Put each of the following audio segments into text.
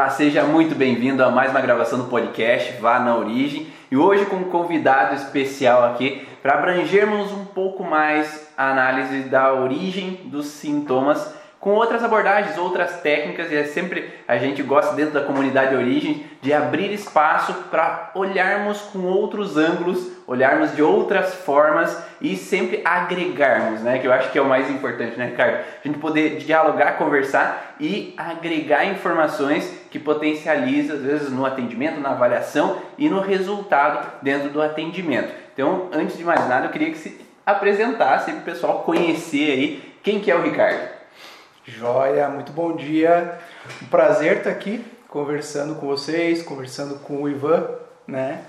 Olá, seja muito bem-vindo a mais uma gravação do podcast Vá na Origem. E hoje com um convidado especial aqui para abrangermos um pouco mais a análise da origem dos sintomas com outras abordagens, outras técnicas, e é sempre a gente gosta dentro da comunidade Origem de abrir espaço para olharmos com outros ângulos, olharmos de outras formas e sempre agregarmos, né? Que eu acho que é o mais importante, né, Ricardo? A gente poder dialogar, conversar e agregar informações que potencializa, às vezes, no atendimento, na avaliação e no resultado dentro do atendimento. Então, antes de mais nada, eu queria que se apresentasse para o pessoal conhecer aí quem que é o Ricardo. Joia, muito bom dia. Um prazer estar aqui conversando com vocês, conversando com o Ivan, né?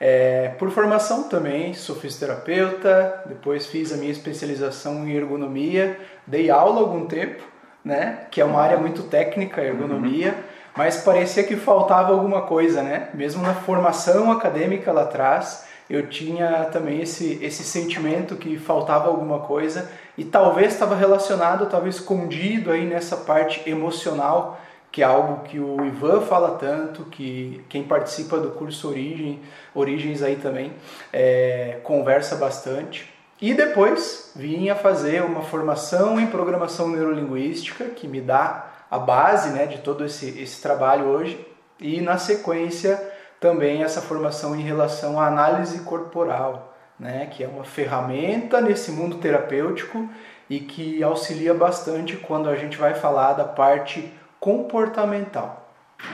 É, por formação também, sou fisioterapeuta, depois fiz a minha especialização em ergonomia, dei aula algum tempo, né? Que é uma área muito técnica, ergonomia, uhum. mas parecia que faltava alguma coisa, né? Mesmo na formação acadêmica lá atrás, eu tinha também esse, esse sentimento que faltava alguma coisa e talvez estava relacionado, estava escondido aí nessa parte emocional, que é algo que o Ivan fala tanto, que quem participa do curso Origem, Origens aí também é, conversa bastante. E depois vim a fazer uma formação em programação neurolinguística, que me dá a base né, de todo esse, esse trabalho hoje. E na sequência também essa formação em relação à análise corporal, né, que é uma ferramenta nesse mundo terapêutico e que auxilia bastante quando a gente vai falar da parte comportamental.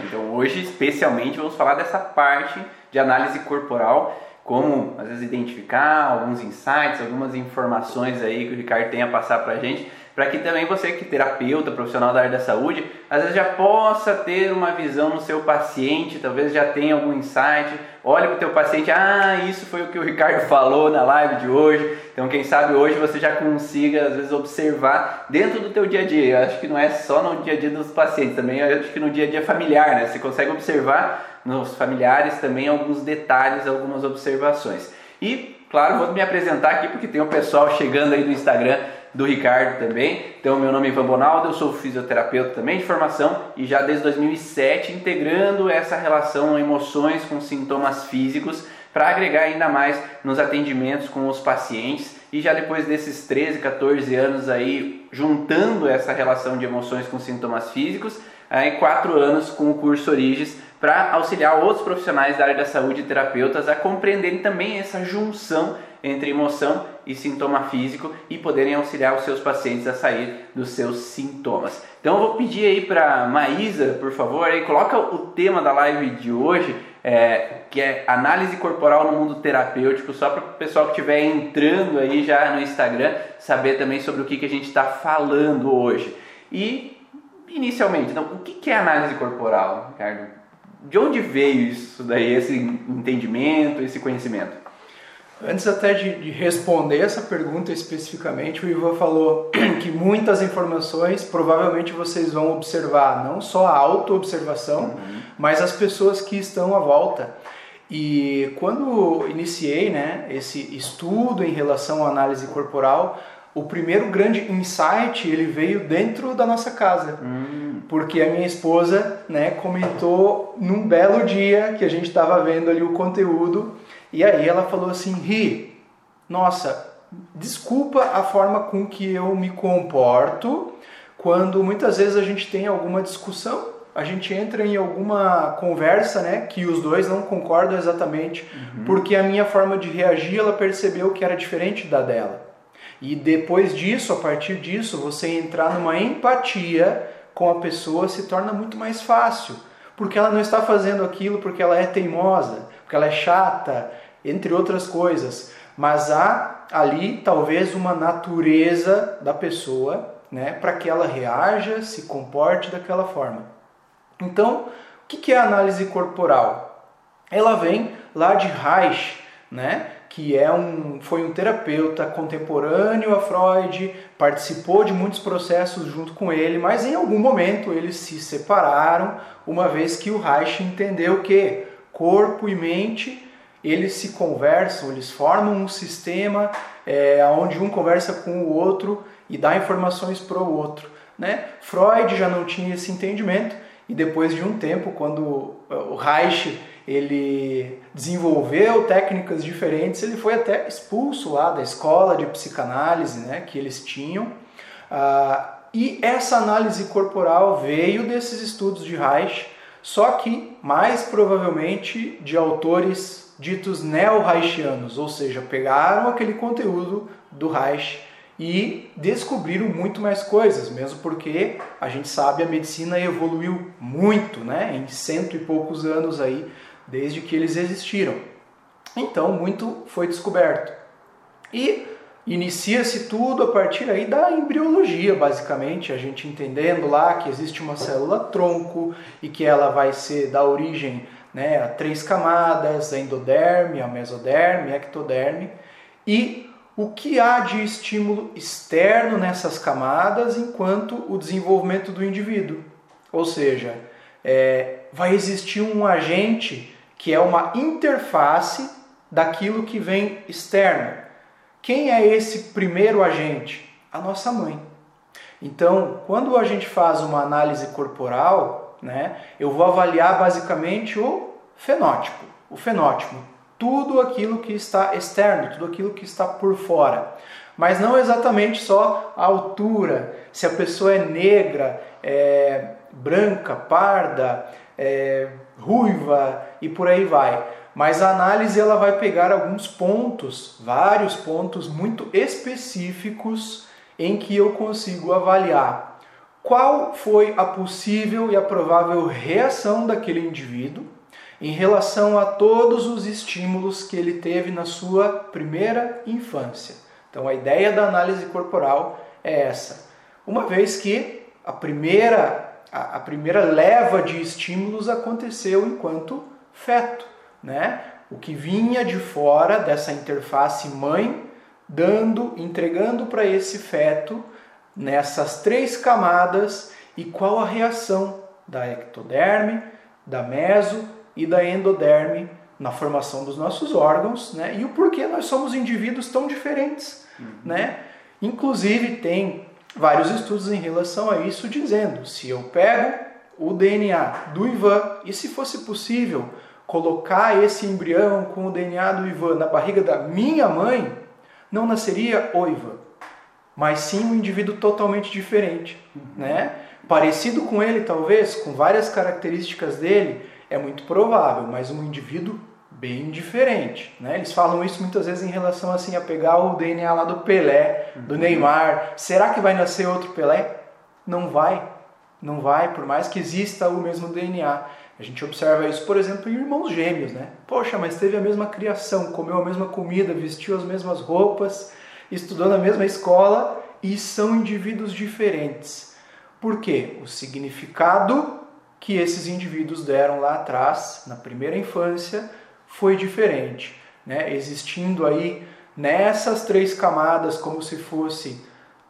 Então hoje especialmente vamos falar dessa parte de análise corporal, como às vezes identificar alguns insights, algumas informações aí que o Ricardo tem a passar para a gente para que também você que terapeuta, profissional da área da saúde, às vezes já possa ter uma visão no seu paciente, talvez já tenha algum insight, olhe para o teu paciente, ah, isso foi o que o Ricardo falou na live de hoje, então quem sabe hoje você já consiga às vezes observar dentro do teu dia a dia, eu acho que não é só no dia a dia dos pacientes, também eu acho que no dia a dia familiar, né, você consegue observar nos familiares também alguns detalhes, algumas observações. E, claro, vou me apresentar aqui porque tem o um pessoal chegando aí do Instagram do Ricardo também. Então, meu nome é Ivan Bonaldo, eu sou fisioterapeuta também de formação e já desde 2007 integrando essa relação emoções com sintomas físicos para agregar ainda mais nos atendimentos com os pacientes. E já depois desses 13, 14 anos aí, juntando essa relação de emoções com sintomas físicos, aí quatro anos com o curso Origens para auxiliar outros profissionais da área da saúde e terapeutas a compreenderem também essa junção entre emoção e sintoma físico e poderem auxiliar os seus pacientes a sair dos seus sintomas. Então eu vou pedir aí para Maísa, por favor, aí coloca o tema da live de hoje, é, que é análise corporal no mundo terapêutico, só para o pessoal que estiver entrando aí já no Instagram saber também sobre o que, que a gente está falando hoje. E inicialmente, então, o que, que é análise corporal, Ricardo? De onde veio isso daí, esse entendimento, esse conhecimento? Antes até de, de, responder essa pergunta especificamente, o Ivan falou que muitas informações provavelmente vocês vão observar, não só a auto-observação, uhum. mas as pessoas que estão à volta. E quando iniciei né, esse estudo em relação à análise corporal, o primeiro grande insight ele veio dentro da nossa casa. Uhum. Porque a minha esposa né, comentou num belo dia que a gente estava vendo ali o conteúdo e aí ela falou assim: Ri, nossa, desculpa a forma com que eu me comporto quando muitas vezes a gente tem alguma discussão, a gente entra em alguma conversa, né, que os dois não concordam exatamente, uhum. porque a minha forma de reagir, ela percebeu que era diferente da dela. E depois disso, a partir disso, você entrar numa empatia com a pessoa se torna muito mais fácil, porque ela não está fazendo aquilo porque ela é teimosa, porque ela é chata, entre outras coisas. Mas há ali talvez uma natureza da pessoa, né, para que ela reaja, se comporte daquela forma. Então, o que é a análise corporal? Ela vem lá de Reich, né, que é um, foi um terapeuta contemporâneo a Freud, participou de muitos processos junto com ele, mas em algum momento eles se separaram, uma vez que o Reich entendeu que corpo e mente eles se conversam, eles formam um sistema é, onde um conversa com o outro e dá informações para o outro. Né? Freud já não tinha esse entendimento e depois de um tempo, quando o Reich ele desenvolveu técnicas diferentes, ele foi até expulso lá da escola de psicanálise né, que eles tinham. Ah, e essa análise corporal veio desses estudos de Reich, só que mais provavelmente de autores ditos neo-reichianos, ou seja, pegaram aquele conteúdo do Reich e descobriram muito mais coisas, mesmo porque a gente sabe a medicina evoluiu muito, né, em cento e poucos anos aí desde que eles existiram. Então, muito foi descoberto. E inicia-se tudo a partir aí da embriologia, basicamente, a gente entendendo lá que existe uma célula tronco e que ela vai ser da origem né, a três camadas, a endoderme, a mesoderme, a ectoderme, e o que há de estímulo externo nessas camadas enquanto o desenvolvimento do indivíduo. Ou seja, é, vai existir um agente que é uma interface daquilo que vem externo. Quem é esse primeiro agente? A nossa mãe. Então, quando a gente faz uma análise corporal, né, eu vou avaliar basicamente o fenótipo. O fenótipo, tudo aquilo que está externo, tudo aquilo que está por fora. Mas não exatamente só a altura, se a pessoa é negra, é branca, parda, é ruiva e por aí vai. Mas a análise ela vai pegar alguns pontos, vários pontos muito específicos em que eu consigo avaliar qual foi a possível e a provável reação daquele indivíduo em relação a todos os estímulos que ele teve na sua primeira infância. Então a ideia da análise corporal é essa. Uma vez que a primeira a, a primeira leva de estímulos aconteceu enquanto feto, né? O que vinha de fora dessa interface mãe, dando, entregando para esse feto nessas três camadas e qual a reação da ectoderme, da meso e da endoderme na formação dos nossos órgãos, né? E o porquê nós somos indivíduos tão diferentes, uhum. né? Inclusive tem vários estudos em relação a isso, dizendo: se eu pego o DNA do Ivan e se fosse possível colocar esse embrião com o DNA do Ivan na barriga da minha mãe, não nasceria o Ivan, mas sim um indivíduo totalmente diferente, né? Parecido com ele, talvez, com várias características dele, é muito provável, mas um indivíduo bem diferente. Né? Eles falam isso muitas vezes em relação assim a pegar o DNA lá do Pelé, do uhum. Neymar. Será que vai nascer outro Pelé? Não vai. Não vai, por mais que exista o mesmo DNA. A gente observa isso, por exemplo, em irmãos gêmeos, né? Poxa, mas teve a mesma criação, comeu a mesma comida, vestiu as mesmas roupas, estudou na mesma escola e são indivíduos diferentes. Por quê? O significado que esses indivíduos deram lá atrás, na primeira infância, foi diferente, né? existindo aí nessas três camadas como se fosse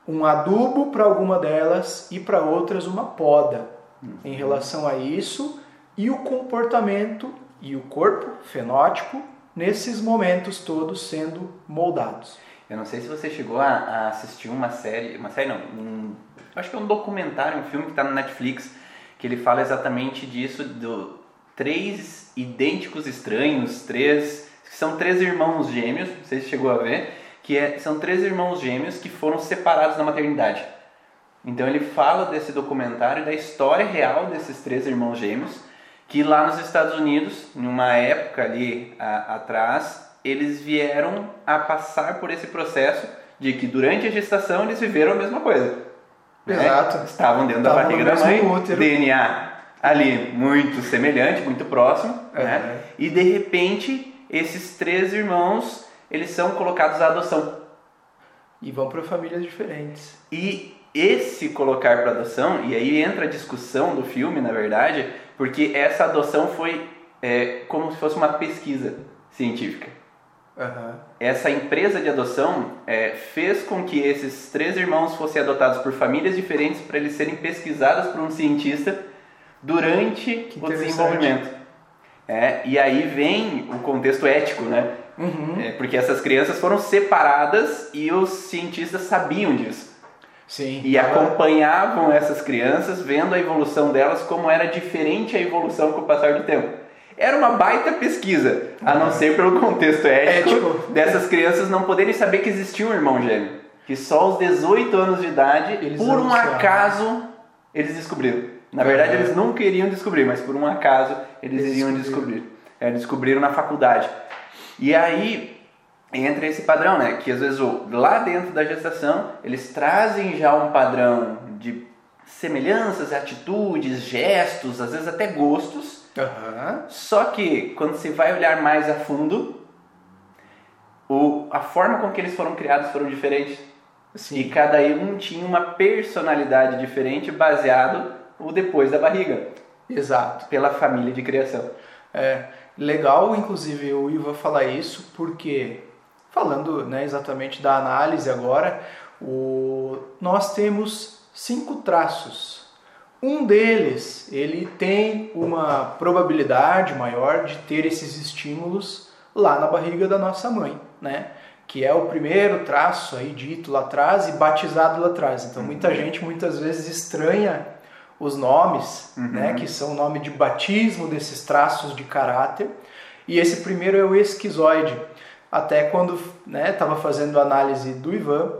um adubo para alguma delas e para outras uma poda uhum. em relação a isso e o comportamento e o corpo fenótipo nesses momentos todos sendo moldados. Eu não sei se você chegou a, a assistir uma série, uma série não, um, acho que é um documentário, um filme que está no Netflix, que ele fala exatamente disso, do, três idênticos estranhos, três são três irmãos gêmeos, não sei se chegou a ver, que é, são três irmãos gêmeos que foram separados na maternidade. Então ele fala desse documentário da história real desses três irmãos gêmeos, que lá nos Estados Unidos, numa época ali a, atrás, eles vieram a passar por esse processo de que durante a gestação eles viveram a mesma coisa. Né? Exato. Né? Estavam dentro Estavam da barriga da mãe, útero. DNA ali muito semelhante, muito próximo, uhum. né? E de repente esses três irmãos eles são colocados à adoção e vão para famílias diferentes. E esse colocar para adoção e aí entra a discussão do filme, na verdade, porque essa adoção foi é, como se fosse uma pesquisa científica. Uhum. Essa empresa de adoção é, fez com que esses três irmãos fossem adotados por famílias diferentes para eles serem pesquisados por um cientista durante o desenvolvimento. É, e aí vem o contexto ético, né? Uhum. É, porque essas crianças foram separadas e os cientistas sabiam disso. Sim. E acompanhavam essas crianças, vendo a evolução delas, como era diferente a evolução com o passar do tempo. Era uma baita pesquisa, a não ser pelo contexto ético, Ético. dessas crianças não poderem saber que existia um irmão gêmeo. Que só aos 18 anos de idade, Eles por um acaso, eles descobriram. Na verdade, Uhum. eles não queriam descobrir, mas por um acaso eles, Eles iriam descobrir. É, descobriram na faculdade. E aí entra esse padrão, né? Que às vezes lá dentro da gestação eles trazem já um padrão de semelhanças, atitudes, gestos, às vezes até gostos. Aham. Só que quando você vai olhar mais a fundo, o, a forma com que eles foram criados foram diferentes. E Sim. cada um tinha uma personalidade diferente baseado o depois da barriga, Exato. pela família de criação. É legal, inclusive, o Iva falar isso, porque falando né, exatamente da análise agora, o, nós temos cinco traços. Um deles, ele tem uma probabilidade maior de ter esses estímulos lá na barriga da nossa mãe, né? Que é o primeiro traço aí dito lá atrás e batizado lá atrás. Então muita gente muitas vezes estranha os nomes, né, que são o nome de batismo desses traços de caráter. E esse primeiro é o esquizoide. Até quando estava fazendo a análise do Ivan,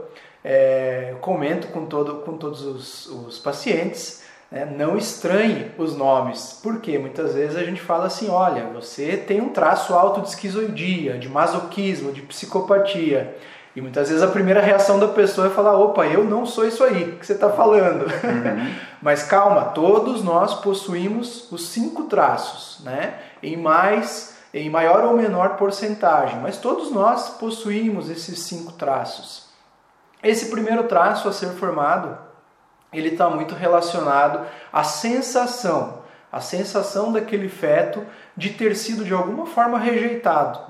é, comento com, todo, com todos os, os pacientes, né, não estranhe os nomes, porque muitas vezes a gente fala assim, olha, você tem um traço alto de esquizoidia, de masoquismo, de psicopatia. E muitas vezes a primeira reação da pessoa é falar, opa, eu não sou isso aí que você está falando. Mas calma, todos nós possuímos os cinco traços, né? Em mais, em maior ou menor porcentagem, mas todos nós possuímos esses cinco traços. Esse primeiro traço a ser formado, ele está muito relacionado à sensação, a sensação daquele feto de ter sido de alguma forma rejeitado.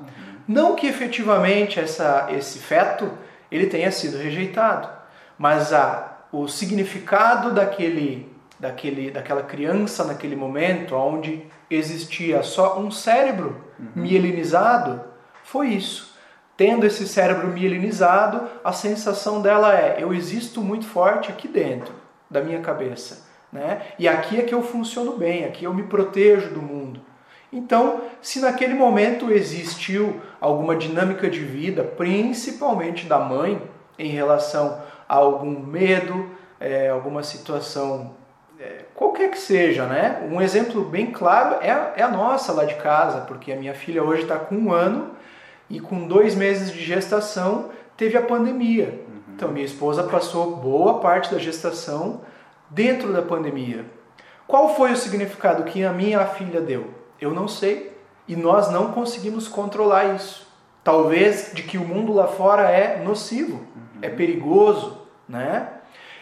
Não que efetivamente essa, esse feto ele tenha sido rejeitado, mas a, o significado daquele, daquele, daquela criança naquele momento, onde existia só um cérebro mielinizado, foi isso. Tendo esse cérebro mielinizado, a sensação dela é: eu existo muito forte aqui dentro da minha cabeça. Né? E aqui é que eu funciono bem, aqui eu me protejo do mundo. Então, se naquele momento existiu alguma dinâmica de vida, principalmente da mãe, em relação algum medo, é, alguma situação, é, qualquer que seja, né? Um exemplo bem claro é a, é a nossa lá de casa, porque a minha filha hoje está com um ano e com dois meses de gestação teve a pandemia. Então, minha esposa passou boa parte da gestação dentro da pandemia. Qual foi o significado que a minha filha deu? Eu não sei. E nós não conseguimos controlar isso. Talvez de que o mundo lá fora é nocivo, é perigoso, né?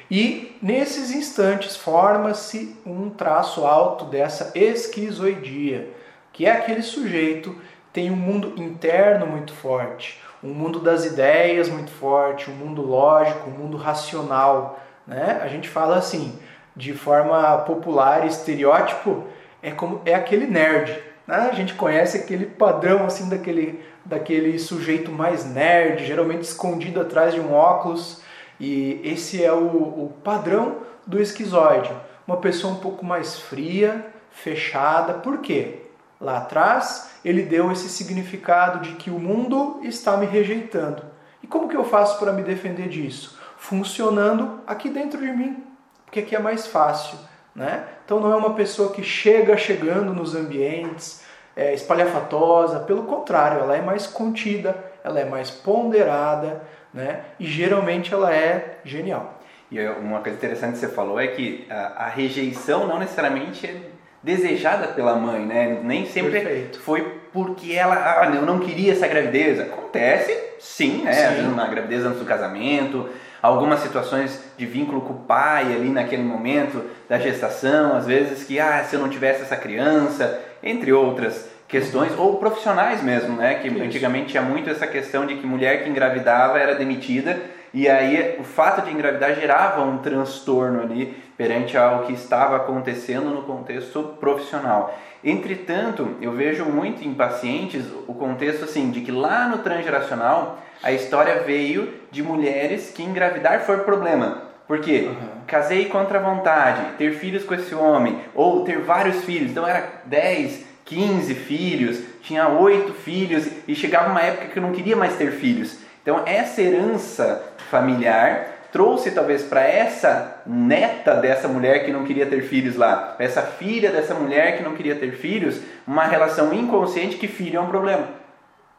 E nesses instantes forma-se um traço alto dessa esquizoidia, que é aquele sujeito tem um mundo interno muito forte, um mundo das ideias muito forte, um mundo lógico, um mundo racional, né? A gente fala assim, de forma popular, estereótipo, é como é aquele nerd. Né? A gente conhece aquele padrão assim daquele, daquele sujeito mais nerd, geralmente escondido atrás de um óculos. E esse é o, o padrão do esquizoide. Uma pessoa um pouco mais fria, fechada. Por quê? Lá atrás ele deu esse significado de que o mundo está me rejeitando. E como que eu faço para me defender disso? Funcionando aqui dentro de mim, porque aqui é mais fácil. Né? Então não é uma pessoa que chega chegando nos ambientes, é, espalhafatosa, pelo contrário, ela é mais contida, ela é mais ponderada, né? E geralmente ela é genial. E uma coisa interessante que você falou é que a, a rejeição não necessariamente é desejada pela mãe, né? Nem sempre Perfeito. foi porque ela, ah, eu não queria essa gravidez. Acontece, sim, né? Sim. Uma gravidez antes do casamento, algumas situações de vínculo com o pai ali naquele momento da gestação, às vezes que, ah, se eu não tivesse essa criança, entre outras questões, ou profissionais mesmo, né? Que Isso. antigamente tinha muito essa questão de que mulher que engravidava era demitida e aí o fato de engravidar gerava um transtorno ali perante ao que estava acontecendo no contexto profissional. Entretanto, eu vejo muito em pacientes o contexto assim de que lá no transgeracional a história veio de mulheres que engravidar foi problema, Por quê? Uhum. Casei contra a vontade, ter filhos com esse homem, ou ter vários filhos. Então era 10, 15 filhos, tinha 8 filhos e chegava uma época que eu não queria mais ter filhos. Então essa herança familiar trouxe talvez para essa neta dessa mulher que não queria ter filhos lá, essa filha dessa mulher que não queria ter filhos, uma relação inconsciente que filho é um problema.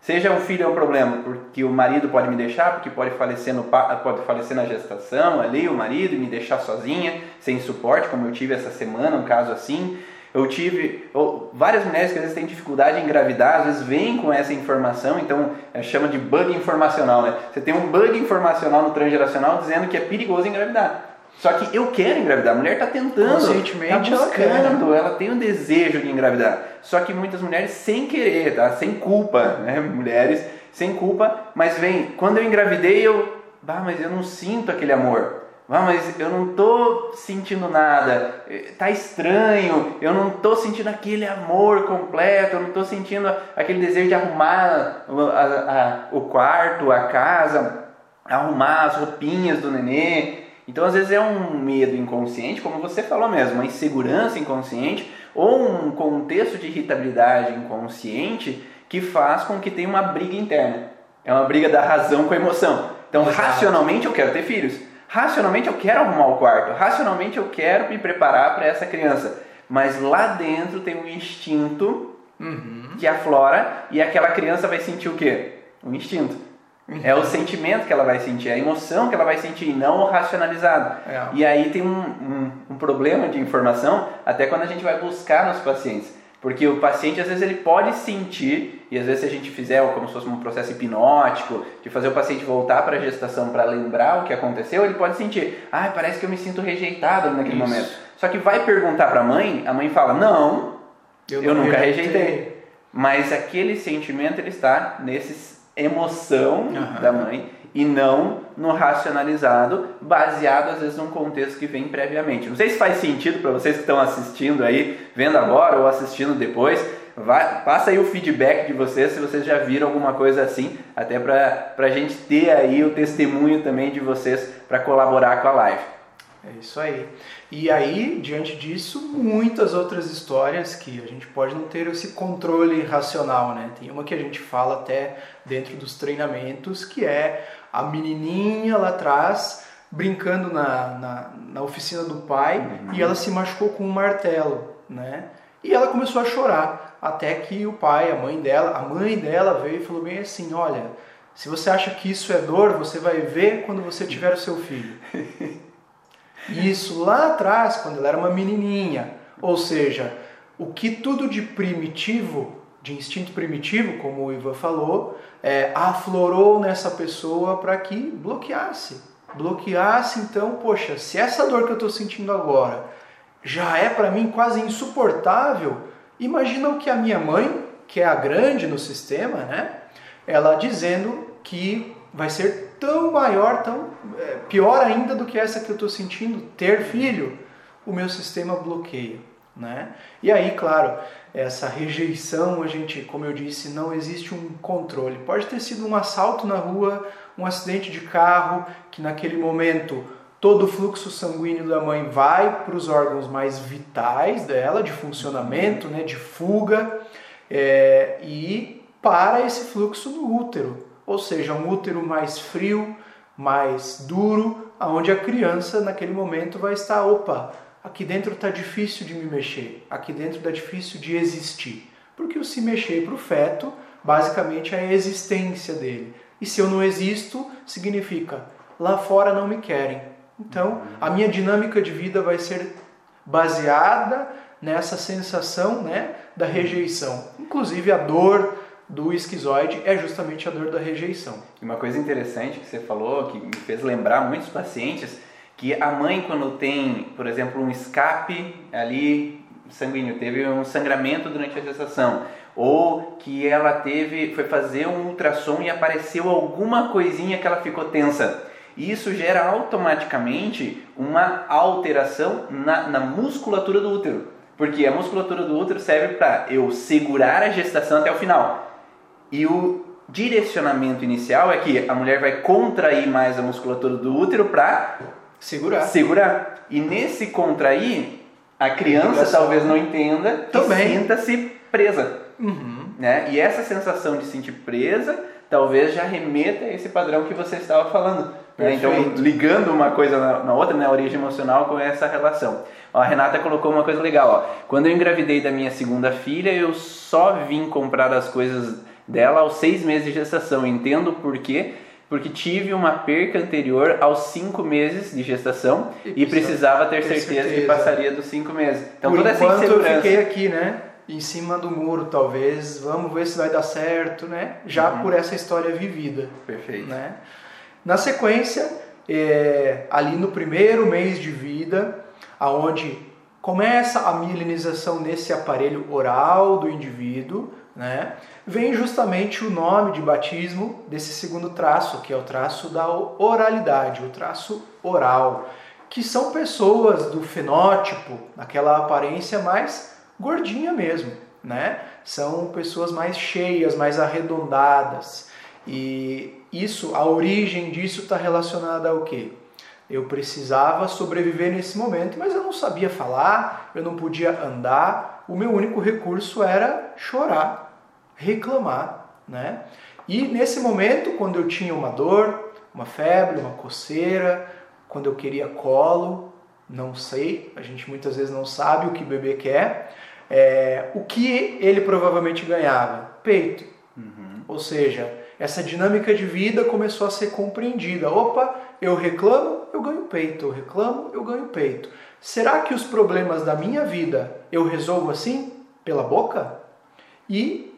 Seja o filho é um problema, porque o marido pode me deixar, porque pode falecer, no, pode falecer na gestação ali, o marido, e me deixar sozinha, sem suporte, como eu tive essa semana, um caso assim. Eu tive várias mulheres que às vezes têm dificuldade em engravidar, às vezes vêm com essa informação, então é, chama de bug informacional, né? Você tem um bug informacional no transgeracional dizendo que é perigoso engravidar. Só que eu quero engravidar. A mulher está tentando, está buscando, ela, ela, tem o desejo de engravidar. Só que muitas mulheres sem querer, tá? Sem culpa, né? Mulheres sem culpa, mas vem, quando eu engravidei eu, bah, mas eu não sinto aquele amor. Ah, mas eu não tô sentindo nada, tá estranho, eu não tô sentindo aquele amor completo, eu não tô sentindo aquele desejo de arrumar a, a, o quarto, a casa, arrumar as roupinhas do nenê, então, às vezes é um medo inconsciente, como você falou mesmo, uma insegurança inconsciente ou um contexto de irritabilidade inconsciente que faz com que tenha uma briga interna. É uma briga da razão com a emoção. Então, racionalmente eu quero ter filhos. Racionalmente eu quero arrumar o quarto. Racionalmente eu quero me preparar para essa criança. Mas lá dentro tem um instinto uhum. que aflora e aquela criança vai sentir o quê? Um instinto. É o sentimento que ela vai sentir, é a emoção que ela vai sentir, não o racionalizado. É. E aí tem um, um, um, problema de informação até quando a gente vai buscar nos pacientes. Porque o paciente, às vezes, ele pode sentir, e às vezes se a gente fizer como se fosse um processo hipnótico, de fazer o paciente voltar para a gestação para lembrar o que aconteceu, ele pode sentir, ah, parece que eu me sinto rejeitado naquele Isso. momento. Só que vai perguntar para a mãe, a mãe fala, não, eu, eu nunca rejeitei. rejeitei. Mas aquele sentimento, ele está nesses emoção uhum. da mãe e não no racionalizado, baseado às vezes num contexto que vem previamente. Não sei se faz sentido para vocês que estão assistindo aí, vendo agora ou assistindo depois. Vai, passa aí o feedback de vocês se vocês já viram alguma coisa assim, até para a gente ter aí o testemunho também de vocês para colaborar com a live. É isso aí. E aí, diante disso, muitas outras histórias que a gente pode não ter esse controle racional, né? Tem uma que a gente fala até dentro dos treinamentos, que é a menininha lá atrás brincando na, na, na oficina do pai uhum. e ela se machucou com um martelo, né? E ela começou a chorar, até que o pai, a mãe dela, a mãe dela veio e falou bem assim, olha, se você acha que isso é dor, você vai ver quando você tiver o seu filho. Isso lá atrás, quando ela era uma menininha. Ou seja, o que tudo de primitivo, de instinto primitivo, como o Ivan falou, é, aflorou nessa pessoa para que bloqueasse. Bloqueasse, então, poxa, se essa dor que eu estou sentindo agora já é para mim quase insuportável, imagina o que a minha mãe, que é a grande no sistema, né? Ela dizendo que vai ser tão maior, tão é, pior ainda do que essa que eu estou sentindo, ter filho, o meu sistema bloqueia. Né? E aí, claro, essa rejeição, a gente, como eu disse, não existe um controle. Pode ter sido um assalto na rua, um acidente de carro, que naquele momento todo o fluxo sanguíneo da mãe vai para os órgãos mais vitais dela, de funcionamento, né, de fuga, é, e para esse fluxo no útero ou seja, um útero mais frio, mais duro, aonde a criança naquele momento vai estar, opa, aqui dentro está difícil de me mexer, aqui dentro está difícil de existir. Porque o se mexer para o feto, basicamente é a existência dele. E se eu não existo, significa lá fora não me querem. Então, a minha dinâmica de vida vai ser baseada nessa sensação né, da rejeição. Inclusive a dor, do esquizoide é justamente a dor da rejeição. Uma coisa interessante que você falou, que me fez lembrar muitos pacientes, que a mãe quando tem, por exemplo, um escape ali sanguíneo, teve um sangramento durante a gestação, ou que ela teve, foi fazer um ultrassom e apareceu alguma coisinha que ela ficou tensa. Isso gera automaticamente uma alteração na, na musculatura do útero. Porque a musculatura do útero serve para eu segurar a gestação até o final. E o direcionamento inicial é que a mulher vai contrair mais a musculatura do útero para segurar. segurar. E nesse contrair, a criança talvez não entenda Também. e sinta-se presa. Uhum. Né? E essa sensação de sentir presa talvez já remeta a esse padrão que você estava falando. Né? Então, ligando uma coisa na, na outra, né? a origem emocional com essa relação. Ó, a Renata colocou uma coisa legal. Ó. Quando eu engravidei da minha segunda filha, eu só vim comprar as coisas dela aos seis meses de gestação. Entendo por quê. Porque tive uma perca anterior aos cinco meses de gestação E e, precisava ter, ter certeza, que certeza. passaria dos cinco meses. Então Por toda essa enquanto eu insegurança. fiquei aqui, né? Em cima do muro, talvez. Vamos ver se vai dar certo, né? Já Uhum. por essa história vivida. Perfeito. né? Na sequência, é, ali no primeiro mês de vida, aonde começa a milinização nesse aparelho oral do indivíduo, né? Vem justamente o nome de batismo desse segundo traço, que é o traço da oralidade, o traço oral, que são pessoas do fenótipo, daquela aparência mais gordinha mesmo, né? São pessoas mais cheias, mais arredondadas. E isso, a origem disso está relacionada ao quê? Eu precisava sobreviver nesse momento, mas eu não sabia falar, eu não podia andar, o meu único recurso era chorar, reclamar, né? E nesse momento, quando eu tinha uma dor, uma febre, uma coceira, quando eu queria colo, não sei, a gente muitas vezes não sabe o que o bebê quer, é, o que ele provavelmente ganhava? Peito. Ou seja, essa dinâmica de vida começou a ser compreendida. Opa, eu reclamo, eu ganho peito. Eu reclamo, eu ganho peito. Será que os problemas da minha vida eu resolvo assim? Pela boca? E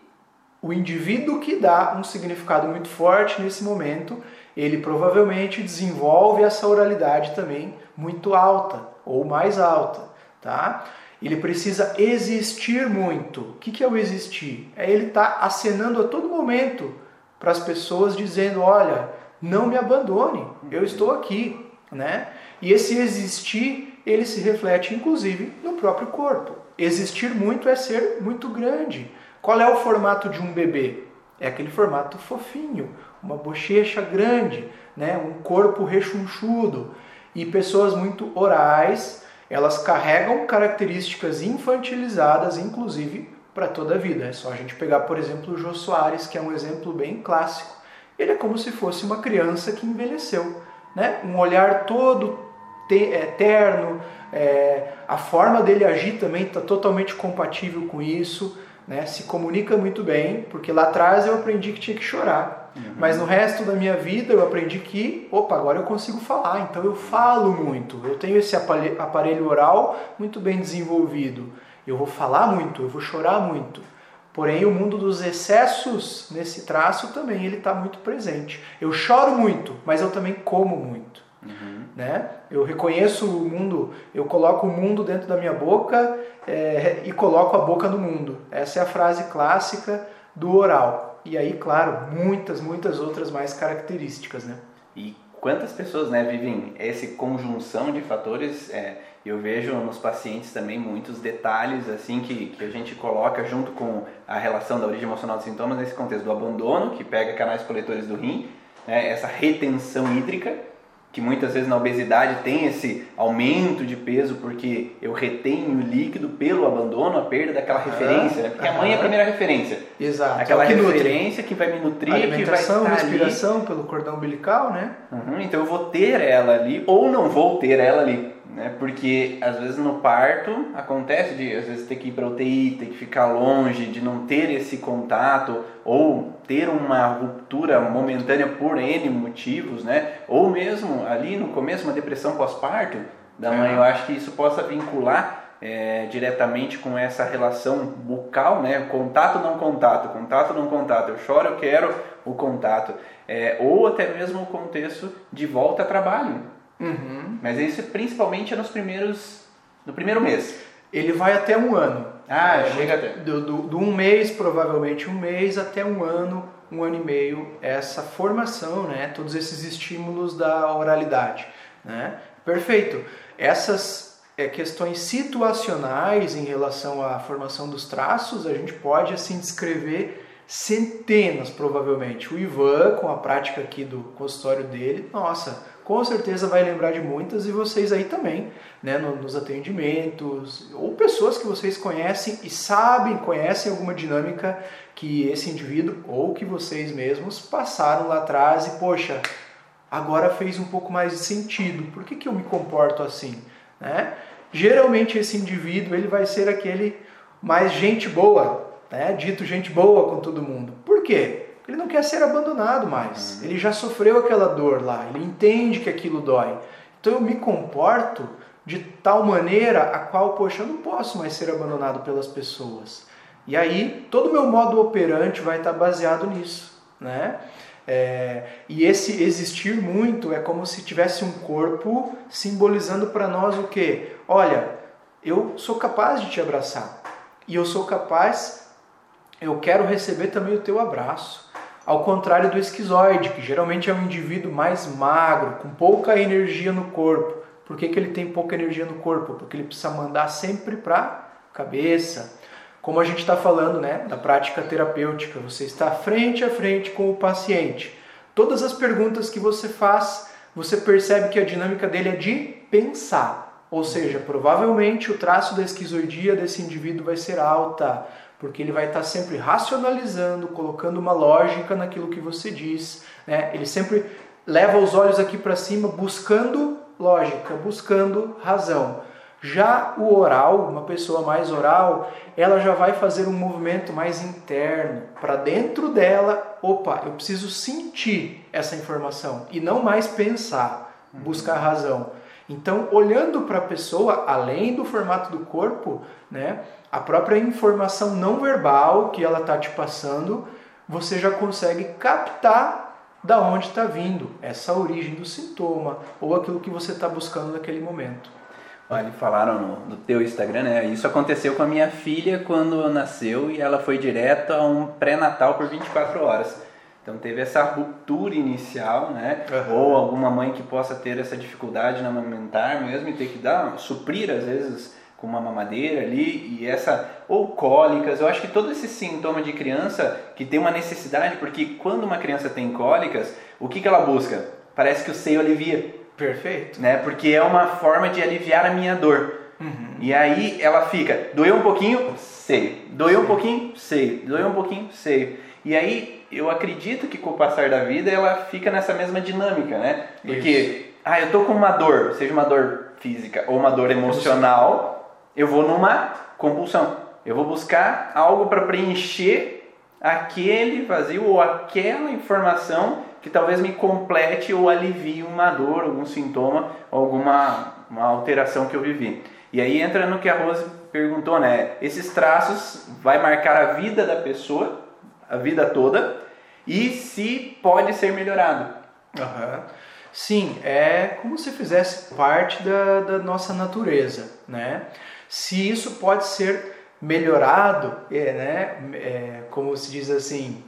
o indivíduo que dá um significado muito forte nesse momento, ele provavelmente desenvolve essa oralidade também muito alta ou mais alta, tá? Ele precisa existir muito. O que é o existir? É ele estar acenando a todo momento para as pessoas dizendo, olha, não me abandone, eu estou aqui, né? E esse existir, ele se reflete inclusive no próprio corpo. Existir muito é ser muito grande. Qual é o formato de um bebê? É aquele formato fofinho, uma bochecha grande, né? um corpo rechonchudo. E pessoas muito orais, elas carregam características infantilizadas, inclusive para toda a vida. É só a gente pegar, por exemplo, o Jô Soares, que é um exemplo bem clássico. Ele é como se fosse uma criança que envelheceu. Né? Um olhar todo te- é, é, a forma dele agir também está totalmente compatível com isso. Né? Se comunica muito bem, porque lá atrás eu aprendi que tinha que chorar. Mas no resto da minha vida eu aprendi que, opa, agora eu consigo falar, então eu falo muito. Eu tenho esse aparelho oral muito bem desenvolvido. Eu vou falar muito, eu vou chorar muito. Porém, o mundo dos excessos nesse traço também ele está muito presente. Eu choro muito, mas eu também como muito. Né? Eu reconheço o mundo, eu coloco o mundo dentro da minha boca é, e coloco a boca no mundo. Essa é a frase clássica do oral. E aí, claro, muitas, muitas outras mais características, né? E quantas pessoas né, vivem essa conjunção de fatores? é, eu vejo nos pacientes também muitos detalhes assim que, que a gente coloca junto com a relação da origem emocional dos sintomas nesse contexto do abandono, que pega canais coletores do rim, né, essa retenção hídrica, que muitas vezes na obesidade tem esse aumento de peso porque eu retenho o líquido pelo abandono, a perda daquela referência, né? porque a mãe é a primeira referência. Exato. Aquela É que nutre. referência que vai me nutrir, que vai estar ali. respiração pelo cordão umbilical, né? Uhum, então eu vou ter ela ali ou não vou ter ela ali, né? Porque às vezes no parto acontece de às vezes ter que ir para UTI, ter que ficar longe, de não ter esse contato ou ter uma ruptura momentânea por N motivos, né? Ou mesmo ali no começo uma depressão pós-parto da mãe, É. eu acho que isso possa vincular é, diretamente com essa relação bucal, né? Contato não contato, contato não contato. Eu choro, eu quero o contato, É, ou até mesmo o contexto de volta a trabalho. Uhum. Mas isso principalmente é nos primeiros, no primeiro mês. Ele vai até um ano. Ah, É, chega até. Do, do, do um mês, provavelmente um mês, até um ano, um ano e meio, essa formação, né? Todos esses estímulos da oralidade, né? Perfeito. Essas é, questões situacionais em relação à formação dos traços, a gente pode, assim, descrever centenas, provavelmente. O Ivan, com a prática aqui do consultório dele, nossa, com certeza vai lembrar de muitas e vocês aí também, né, nos atendimentos, ou pessoas que vocês conhecem e sabem, conhecem alguma dinâmica que esse indivíduo ou que vocês mesmos passaram lá atrás e, poxa, agora fez um pouco mais de sentido. Por que, que eu me comporto assim? Né? Geralmente esse indivíduo ele vai ser aquele mais gente boa, né? dito gente boa com todo mundo. Por quê? Ele não quer ser abandonado mais. Uhum. Ele já sofreu aquela dor lá, ele entende que aquilo dói. Então eu me comporto de tal maneira a qual, poxa, eu não posso mais ser abandonado pelas pessoas. E aí todo o meu modo operante vai estar baseado nisso, né? É, e esse existir muito é como se tivesse um corpo simbolizando para nós o que? Olha, eu sou capaz de te abraçar e eu sou capaz, eu quero receber também o teu abraço. Ao contrário do esquizoide, que geralmente é um indivíduo mais magro, com pouca energia no corpo. Por que, que ele tem pouca energia no corpo? Porque ele precisa mandar sempre para a cabeça. Como a gente está falando né, da prática terapêutica, você está frente a frente com o paciente. Todas as perguntas que você faz, você percebe que a dinâmica dele é de pensar. Ou seja, provavelmente o traço da esquizoidia desse indivíduo vai ser alta porque ele vai estar sempre racionalizando, colocando uma lógica naquilo que você diz. Né? Ele sempre leva os olhos aqui para cima, buscando lógica, buscando razão. Já o oral, uma pessoa mais oral, ela já vai fazer um movimento mais interno, para dentro dela, opa, eu preciso sentir essa informação e não mais pensar, buscar razão. Então, olhando para a pessoa, além do formato do corpo, né, a própria informação não verbal que ela está te passando, você já consegue captar da onde está vindo essa origem do sintoma ou aquilo que você está buscando naquele momento. Olha, falaram no, no, teu Instagram, né? Isso aconteceu com a minha filha quando nasceu e ela foi direto a um pré-natal por 24 horas. Então teve essa ruptura inicial, né? Uhum. Ou alguma mãe que possa ter essa dificuldade na amamentar mesmo e ter que dar, suprir às vezes com uma mamadeira ali e essa ou cólicas. Eu acho que todo esse sintoma de criança que tem uma necessidade, porque quando uma criança tem cólicas, o que, que ela busca? Parece que o seio alivia. Perfeito. Né? Porque é uma forma de aliviar a minha dor. Uhum. E aí ela fica, doeu um pouquinho, seio. Doeu um pouquinho, seio. Doeu um pouquinho, seio. E aí eu acredito que com o passar da vida ela fica nessa mesma dinâmica, né? Porque, Isso. ah, eu tô com uma dor, seja uma dor física ou uma dor emocional, eu vou numa compulsão. Eu vou buscar algo para preencher aquele vazio ou aquela informação que talvez me complete ou alivie uma dor, algum sintoma, alguma uma alteração que eu vivi. E aí entra no que a Rose perguntou, né? Esses traços vai marcar a vida da pessoa, a vida toda, e se pode ser melhorado. Uhum. Sim, é como se fizesse parte da, da nossa natureza, né? Se isso pode ser melhorado, é, né, é, como se diz assim,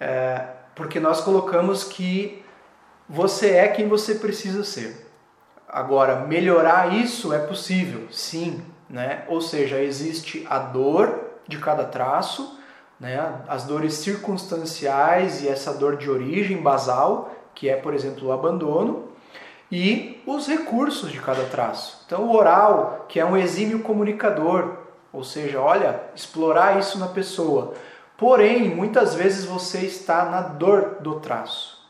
é, porque nós colocamos que você é quem você precisa ser. Agora, melhorar isso é possível, sim, né? Ou seja, existe a dor de cada traço, né? As dores circunstanciais e essa dor de origem basal, que é, por exemplo, o abandono, e os recursos de cada traço. Então, o oral, que é um exímio comunicador, ou seja, olha, explorar isso na pessoa. Porém, muitas vezes você está na dor do traço.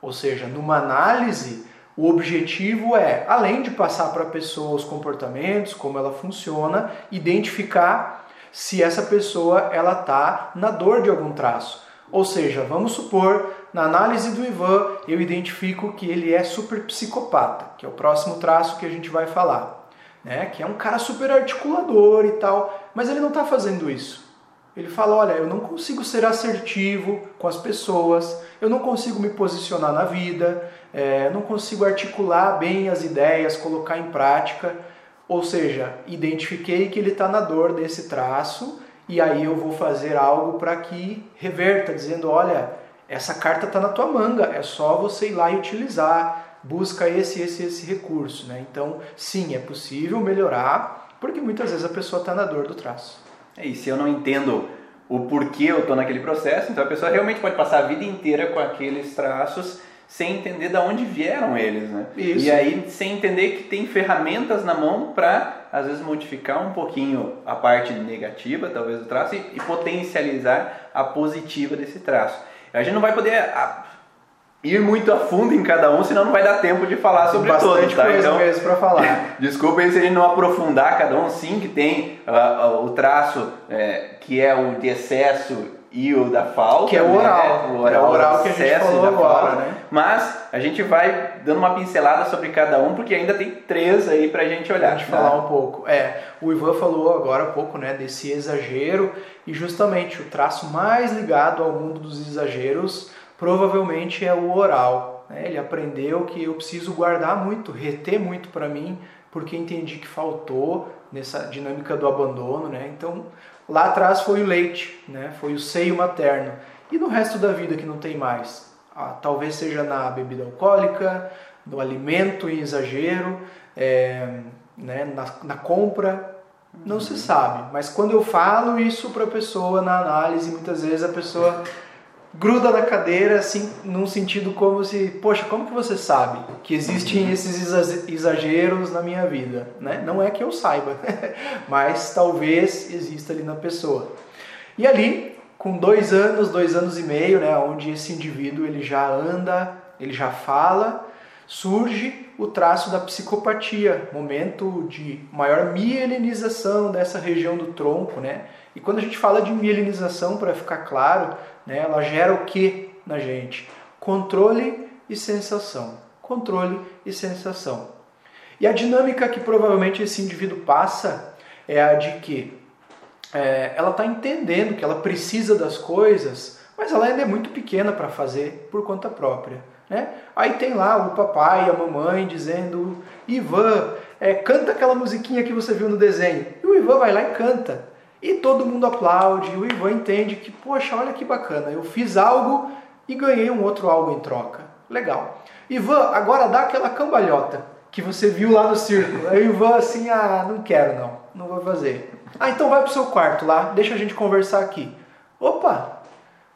Ou seja, numa análise, o objetivo é, além de passar para a pessoa os comportamentos, como ela funciona, identificar se essa pessoa ela está na dor de algum traço. Ou seja, vamos supor, na análise do Ivan, eu identifico que ele é super psicopata, que é o próximo traço que a gente vai falar. Né? Que é um cara super articulador e tal, mas ele não está fazendo isso. Ele fala: olha, eu não consigo ser assertivo com as pessoas, eu não consigo me posicionar na vida, é, não consigo articular bem as ideias, colocar em prática. Ou seja, identifiquei que ele está na dor desse traço e aí eu vou fazer algo para que reverta, dizendo: olha, essa carta está na tua manga, é só você ir lá e utilizar, busca esse, esse, esse recurso. Né? Então, sim, é possível melhorar, porque muitas vezes a pessoa está na dor do traço. É, e se eu não entendo o porquê eu estou naquele processo, então a pessoa realmente pode passar a vida inteira com aqueles traços sem entender de onde vieram eles, né? Isso. E aí sem entender que tem ferramentas na mão para às vezes modificar um pouquinho a parte negativa, talvez do traço e, e potencializar a positiva desse traço. A gente não vai poder a, ir muito a fundo em cada um, senão não vai dar tempo de falar sobre Bastante todos, tá? coisa Então, mesmo para falar. Desculpem se a gente não aprofundar cada um, sim, que tem ah, ah, o traço é, que é o de excesso e o da falta. Que é o né? oral. O oral, É o oral que a gente falou agora, falta. né? Mas a gente vai dando uma pincelada sobre cada um, porque ainda tem três aí pra gente olhar. a gente tá? falar um pouco. É, o Ivan falou agora há pouco, né, desse exagero e justamente o traço mais ligado ao mundo dos exageros provavelmente é o oral. né? Ele aprendeu que eu preciso guardar muito, reter muito para mim, porque entendi que faltou nessa dinâmica do abandono, né? Então lá atrás foi o leite, né? Foi o seio materno e no resto da vida que não tem mais. Ah, talvez seja na bebida alcoólica, no alimento em exagero, é, né, na, na compra, não se sabe. Mas quando eu falo isso para a pessoa na análise, muitas vezes a pessoa gruda na cadeira, assim, num sentido como se, poxa, como que você sabe que existem esses exa- exageros na minha vida? Né? Não é que eu saiba, mas talvez exista ali na pessoa. E ali, com dois anos, dois anos e meio, né, onde esse indivíduo ele já anda, ele já fala, surge o traço da psicopatia, momento de maior mielinização dessa região do tronco, né? E quando a gente fala de mielinização, para ficar claro, né, ela gera o que na gente? Controle e sensação. Controle e sensação. E a dinâmica que provavelmente esse indivíduo passa é a de que é, ela está entendendo que ela precisa das coisas, mas ela ainda é muito pequena para fazer por conta própria. Né? Aí tem lá o papai e a mamãe dizendo: Ivan, é, canta aquela musiquinha que você viu no desenho. E o Ivan vai lá e canta. E todo mundo aplaude. O Ivan entende que, poxa, olha que bacana, eu fiz algo e ganhei um outro algo em troca. Legal. Ivan, agora dá aquela cambalhota que você viu lá no circo. Aí o Ivan assim, ah, não quero não, não vou fazer. Ah, então vai pro seu quarto lá, deixa a gente conversar aqui. Opa,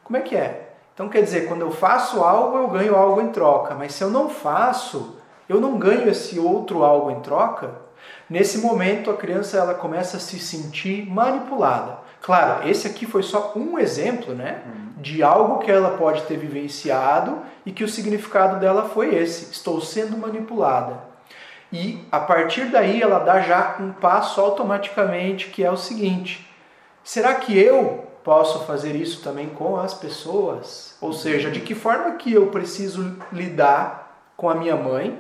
como é que é? Então quer dizer, quando eu faço algo, eu ganho algo em troca, mas se eu não faço, eu não ganho esse outro algo em troca. Nesse momento, a criança ela começa a se sentir manipulada. Claro, esse aqui foi só um exemplo, né, de algo que ela pode ter vivenciado e que o significado dela foi esse: estou sendo manipulada. E a partir daí ela dá já um passo automaticamente que é o seguinte: será que eu posso fazer isso também com as pessoas? Ou seja, de que forma que eu preciso lidar com a minha mãe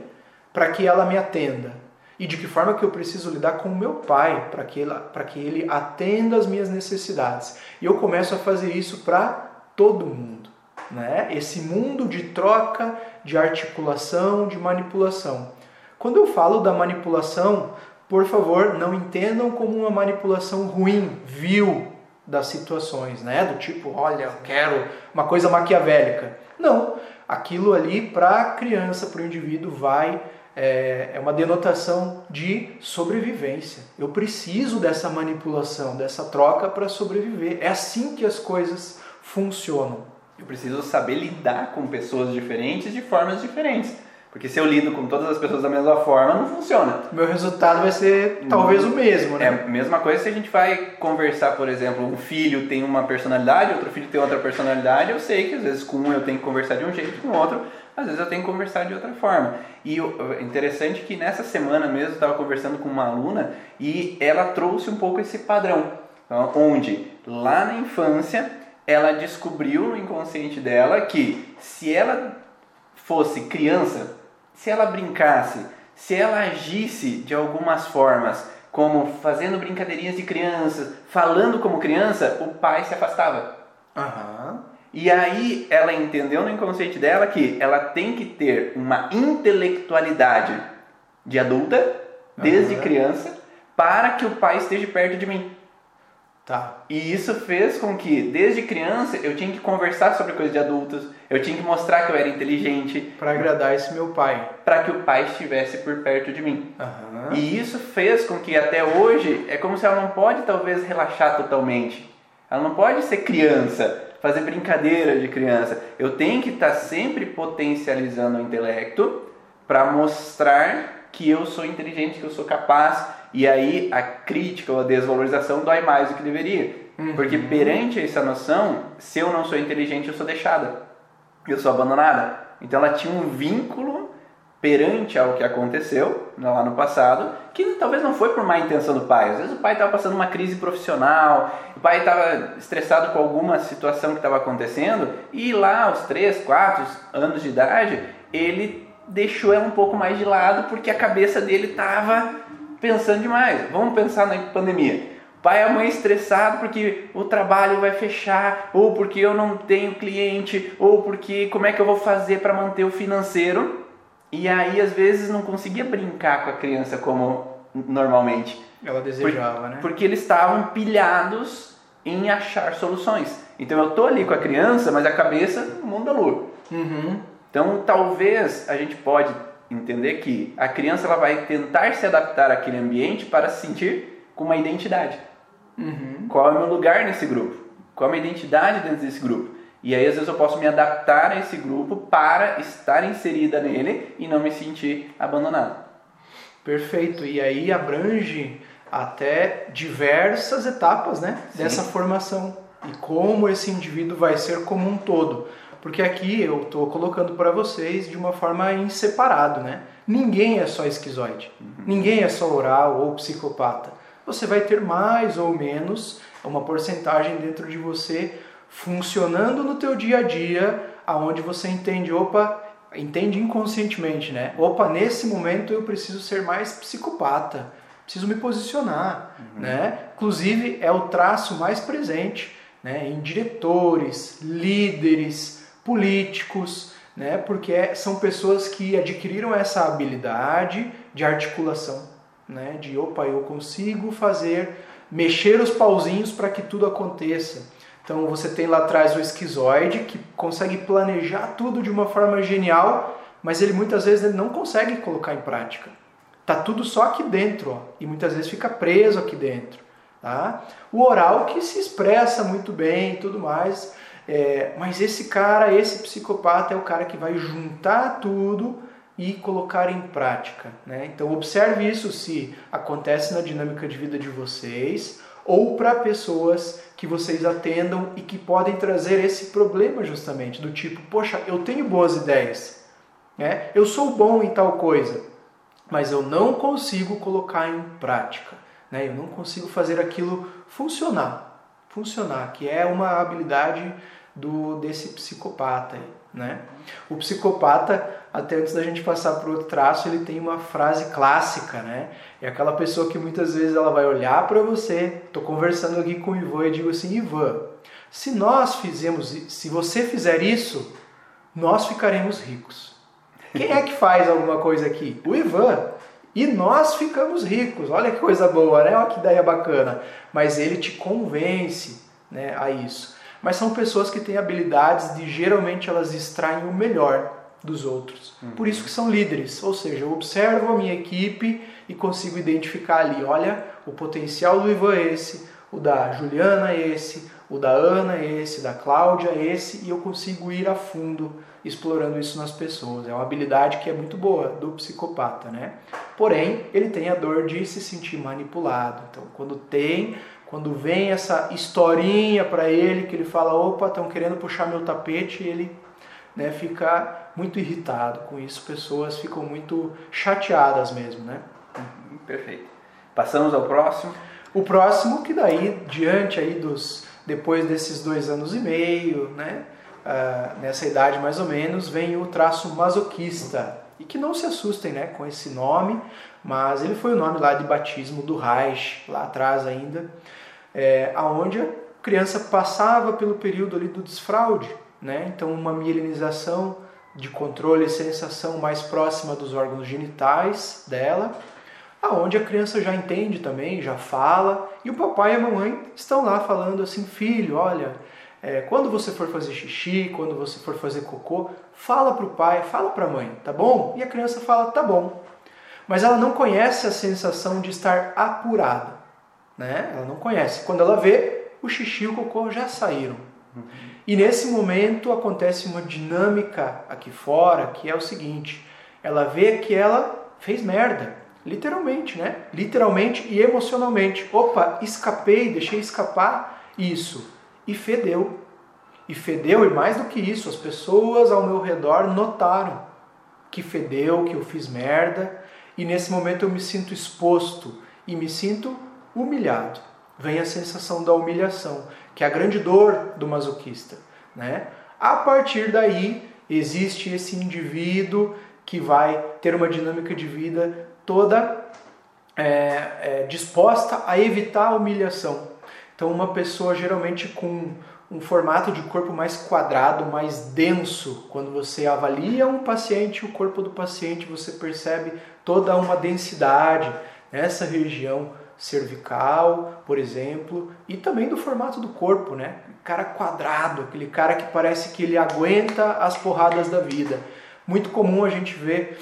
para que ela me atenda? E de que forma que eu preciso lidar com o meu pai para que, para que ele atenda as minhas necessidades? E eu começo a fazer isso para todo mundo. Né? Esse mundo de troca, de articulação, de manipulação. Quando eu falo da manipulação, por favor, não entendam como uma manipulação ruim, vil das situações, né? Do tipo, olha, eu quero uma coisa maquiavélica. Não, aquilo ali para a criança, para o indivíduo, vai é, é uma denotação de sobrevivência. Eu preciso dessa manipulação, dessa troca para sobreviver. É assim que as coisas funcionam. Eu preciso saber lidar com pessoas diferentes de formas diferentes. Porque se eu lido com todas as pessoas da mesma forma, não funciona. Meu resultado vai ser talvez o mesmo, É né? a mesma coisa se a gente vai conversar, por exemplo, um filho tem uma personalidade, outro filho tem outra personalidade, eu sei que às vezes com um eu tenho que conversar de um jeito, com o outro, às vezes eu tenho que conversar de outra forma. E o interessante é que nessa semana mesmo eu estava conversando com uma aluna e ela trouxe um pouco esse padrão, então, onde lá na infância ela descobriu no inconsciente dela que se ela fosse criança, se ela brincasse, se ela agisse de algumas formas, como fazendo brincadeirinhas de crianças, falando como criança, o pai se afastava. Aham. E aí ela entendeu no inconsciente dela que ela tem que ter uma intelectualidade de adulta, desde Aham. criança, para que o pai esteja perto de mim. Tá. E isso fez com que, desde criança, eu tinha que conversar sobre coisas de adultos, eu tinha que mostrar que eu era inteligente, Para agradar esse meu pai. para que o pai estivesse por perto de mim. Aham. E isso fez com que até hoje é como se ela não pode talvez relaxar totalmente. Ela não pode ser criança, fazer brincadeira de criança. Eu tenho que estar tá sempre potencializando o intelecto para mostrar que eu sou inteligente, que eu sou capaz. E aí a crítica ou a desvalorização dói mais do que deveria. Uhum. Porque perante essa noção, se eu não sou inteligente, eu sou deixada. Eu sou abandonada. Então ela tinha um vínculo perante ao que aconteceu lá no passado, que talvez não foi por má intenção do pai. Às vezes o pai estava passando uma crise profissional, o pai estava estressado com alguma situação que estava acontecendo, e lá aos 3, 4 anos de idade, ele deixou ela um pouco mais de lado porque a cabeça dele estava pensando demais. Vamos pensar na pandemia. Pai e a mãe estressado porque o trabalho vai fechar, ou porque eu não tenho cliente, ou porque como é que eu vou fazer para manter o financeiro e aí, às vezes, não conseguia brincar com a criança como normalmente. Ela desejava, Por, né? Porque eles estavam pilhados em achar soluções. Então, eu tô ali com a criança, mas a cabeça no mundo da lua. Uhum. Então, talvez a gente pode entender que a criança ela vai tentar se adaptar àquele ambiente para se sentir com uma identidade. Uhum. Qual é o meu lugar nesse grupo? Qual é a minha identidade dentro desse grupo? E aí, às vezes, eu posso me adaptar a esse grupo para estar inserida nele e não me sentir abandonado. Perfeito. E aí abrange até diversas etapas né, dessa formação e como esse indivíduo vai ser como um todo. Porque aqui eu estou colocando para vocês de uma forma em separado, né? Ninguém é só esquizoide, uhum. ninguém é só oral ou psicopata. Você vai ter mais ou menos uma porcentagem dentro de você funcionando no teu dia a dia, aonde você entende, opa, entende inconscientemente, né? Opa, nesse momento eu preciso ser mais psicopata, preciso me posicionar, uhum. né? Inclusive é o traço mais presente, né? Em diretores, líderes, políticos, né? Porque são pessoas que adquiriram essa habilidade de articulação, né? De opa, eu consigo fazer mexer os pauzinhos para que tudo aconteça. Então você tem lá atrás o esquizoide que consegue planejar tudo de uma forma genial, mas ele muitas vezes ele não consegue colocar em prática. Tá tudo só aqui dentro, ó, e muitas vezes fica preso aqui dentro. Tá? O oral que se expressa muito bem e tudo mais, é, mas esse cara, esse psicopata é o cara que vai juntar tudo e colocar em prática. Né? Então observe isso se acontece na dinâmica de vida de vocês ou para pessoas que vocês atendam e que podem trazer esse problema justamente do tipo, poxa, eu tenho boas ideias, né? Eu sou bom em tal coisa, mas eu não consigo colocar em prática, né? Eu não consigo fazer aquilo funcionar, funcionar, que é uma habilidade do desse psicopata, né? O psicopata até antes da gente passar para o outro traço, ele tem uma frase clássica, né? É aquela pessoa que muitas vezes ela vai olhar para você. Estou conversando aqui com o Ivan e digo assim, Ivan, se nós fizemos, se você fizer isso, nós ficaremos ricos. Quem é que faz alguma coisa aqui? O Ivan. E nós ficamos ricos. Olha que coisa boa, né? Olha que ideia bacana. Mas ele te convence né, a isso. Mas são pessoas que têm habilidades de geralmente elas extraem o melhor dos outros. Uhum. Por isso que são líderes, ou seja, eu observo a minha equipe e consigo identificar ali, olha, o potencial do Ivan é esse, o da Juliana é esse, o da Ana é esse, da Cláudia é esse, e eu consigo ir a fundo explorando isso nas pessoas. É uma habilidade que é muito boa do psicopata, né? Porém, ele tem a dor de se sentir manipulado. Então, quando tem, quando vem essa historinha para ele que ele fala, opa, estão querendo puxar meu tapete, ele né, fica muito irritado com isso, pessoas ficam muito chateadas mesmo, né? Perfeito. Passamos ao próximo. O próximo que daí diante aí dos depois desses dois anos e meio, né, uh, nessa idade mais ou menos, vem o traço masoquista e que não se assustem, né, com esse nome, mas ele foi o nome lá de batismo do Reich lá atrás ainda, é, aonde a criança passava pelo período ali do desfraude, né? Então, uma mielinização de controle e sensação mais próxima dos órgãos genitais dela, aonde a criança já entende também, já fala, e o papai e a mamãe estão lá falando assim, filho, olha, é, quando você for fazer xixi, quando você for fazer cocô, fala para o pai, fala para a mãe, tá bom? E a criança fala, tá bom. Mas ela não conhece a sensação de estar apurada, né? Ela não conhece. Quando ela vê, o xixi e o cocô já saíram. Uhum. E nesse momento acontece uma dinâmica aqui fora que é o seguinte: ela vê que ela fez merda, literalmente, né? Literalmente e emocionalmente. Opa, escapei, deixei escapar isso e fedeu. E fedeu, e mais do que isso, as pessoas ao meu redor notaram que fedeu, que eu fiz merda, e nesse momento eu me sinto exposto e me sinto humilhado. Vem a sensação da humilhação, que é a grande dor do masoquista. Né? A partir daí, existe esse indivíduo que vai ter uma dinâmica de vida toda é, é, disposta a evitar a humilhação. Então, uma pessoa geralmente com um formato de corpo mais quadrado, mais denso. Quando você avalia um paciente, o corpo do paciente, você percebe toda uma densidade nessa região cervical, por exemplo, e também do formato do corpo, né? Cara quadrado, aquele cara que parece que ele aguenta as porradas da vida. Muito comum a gente ver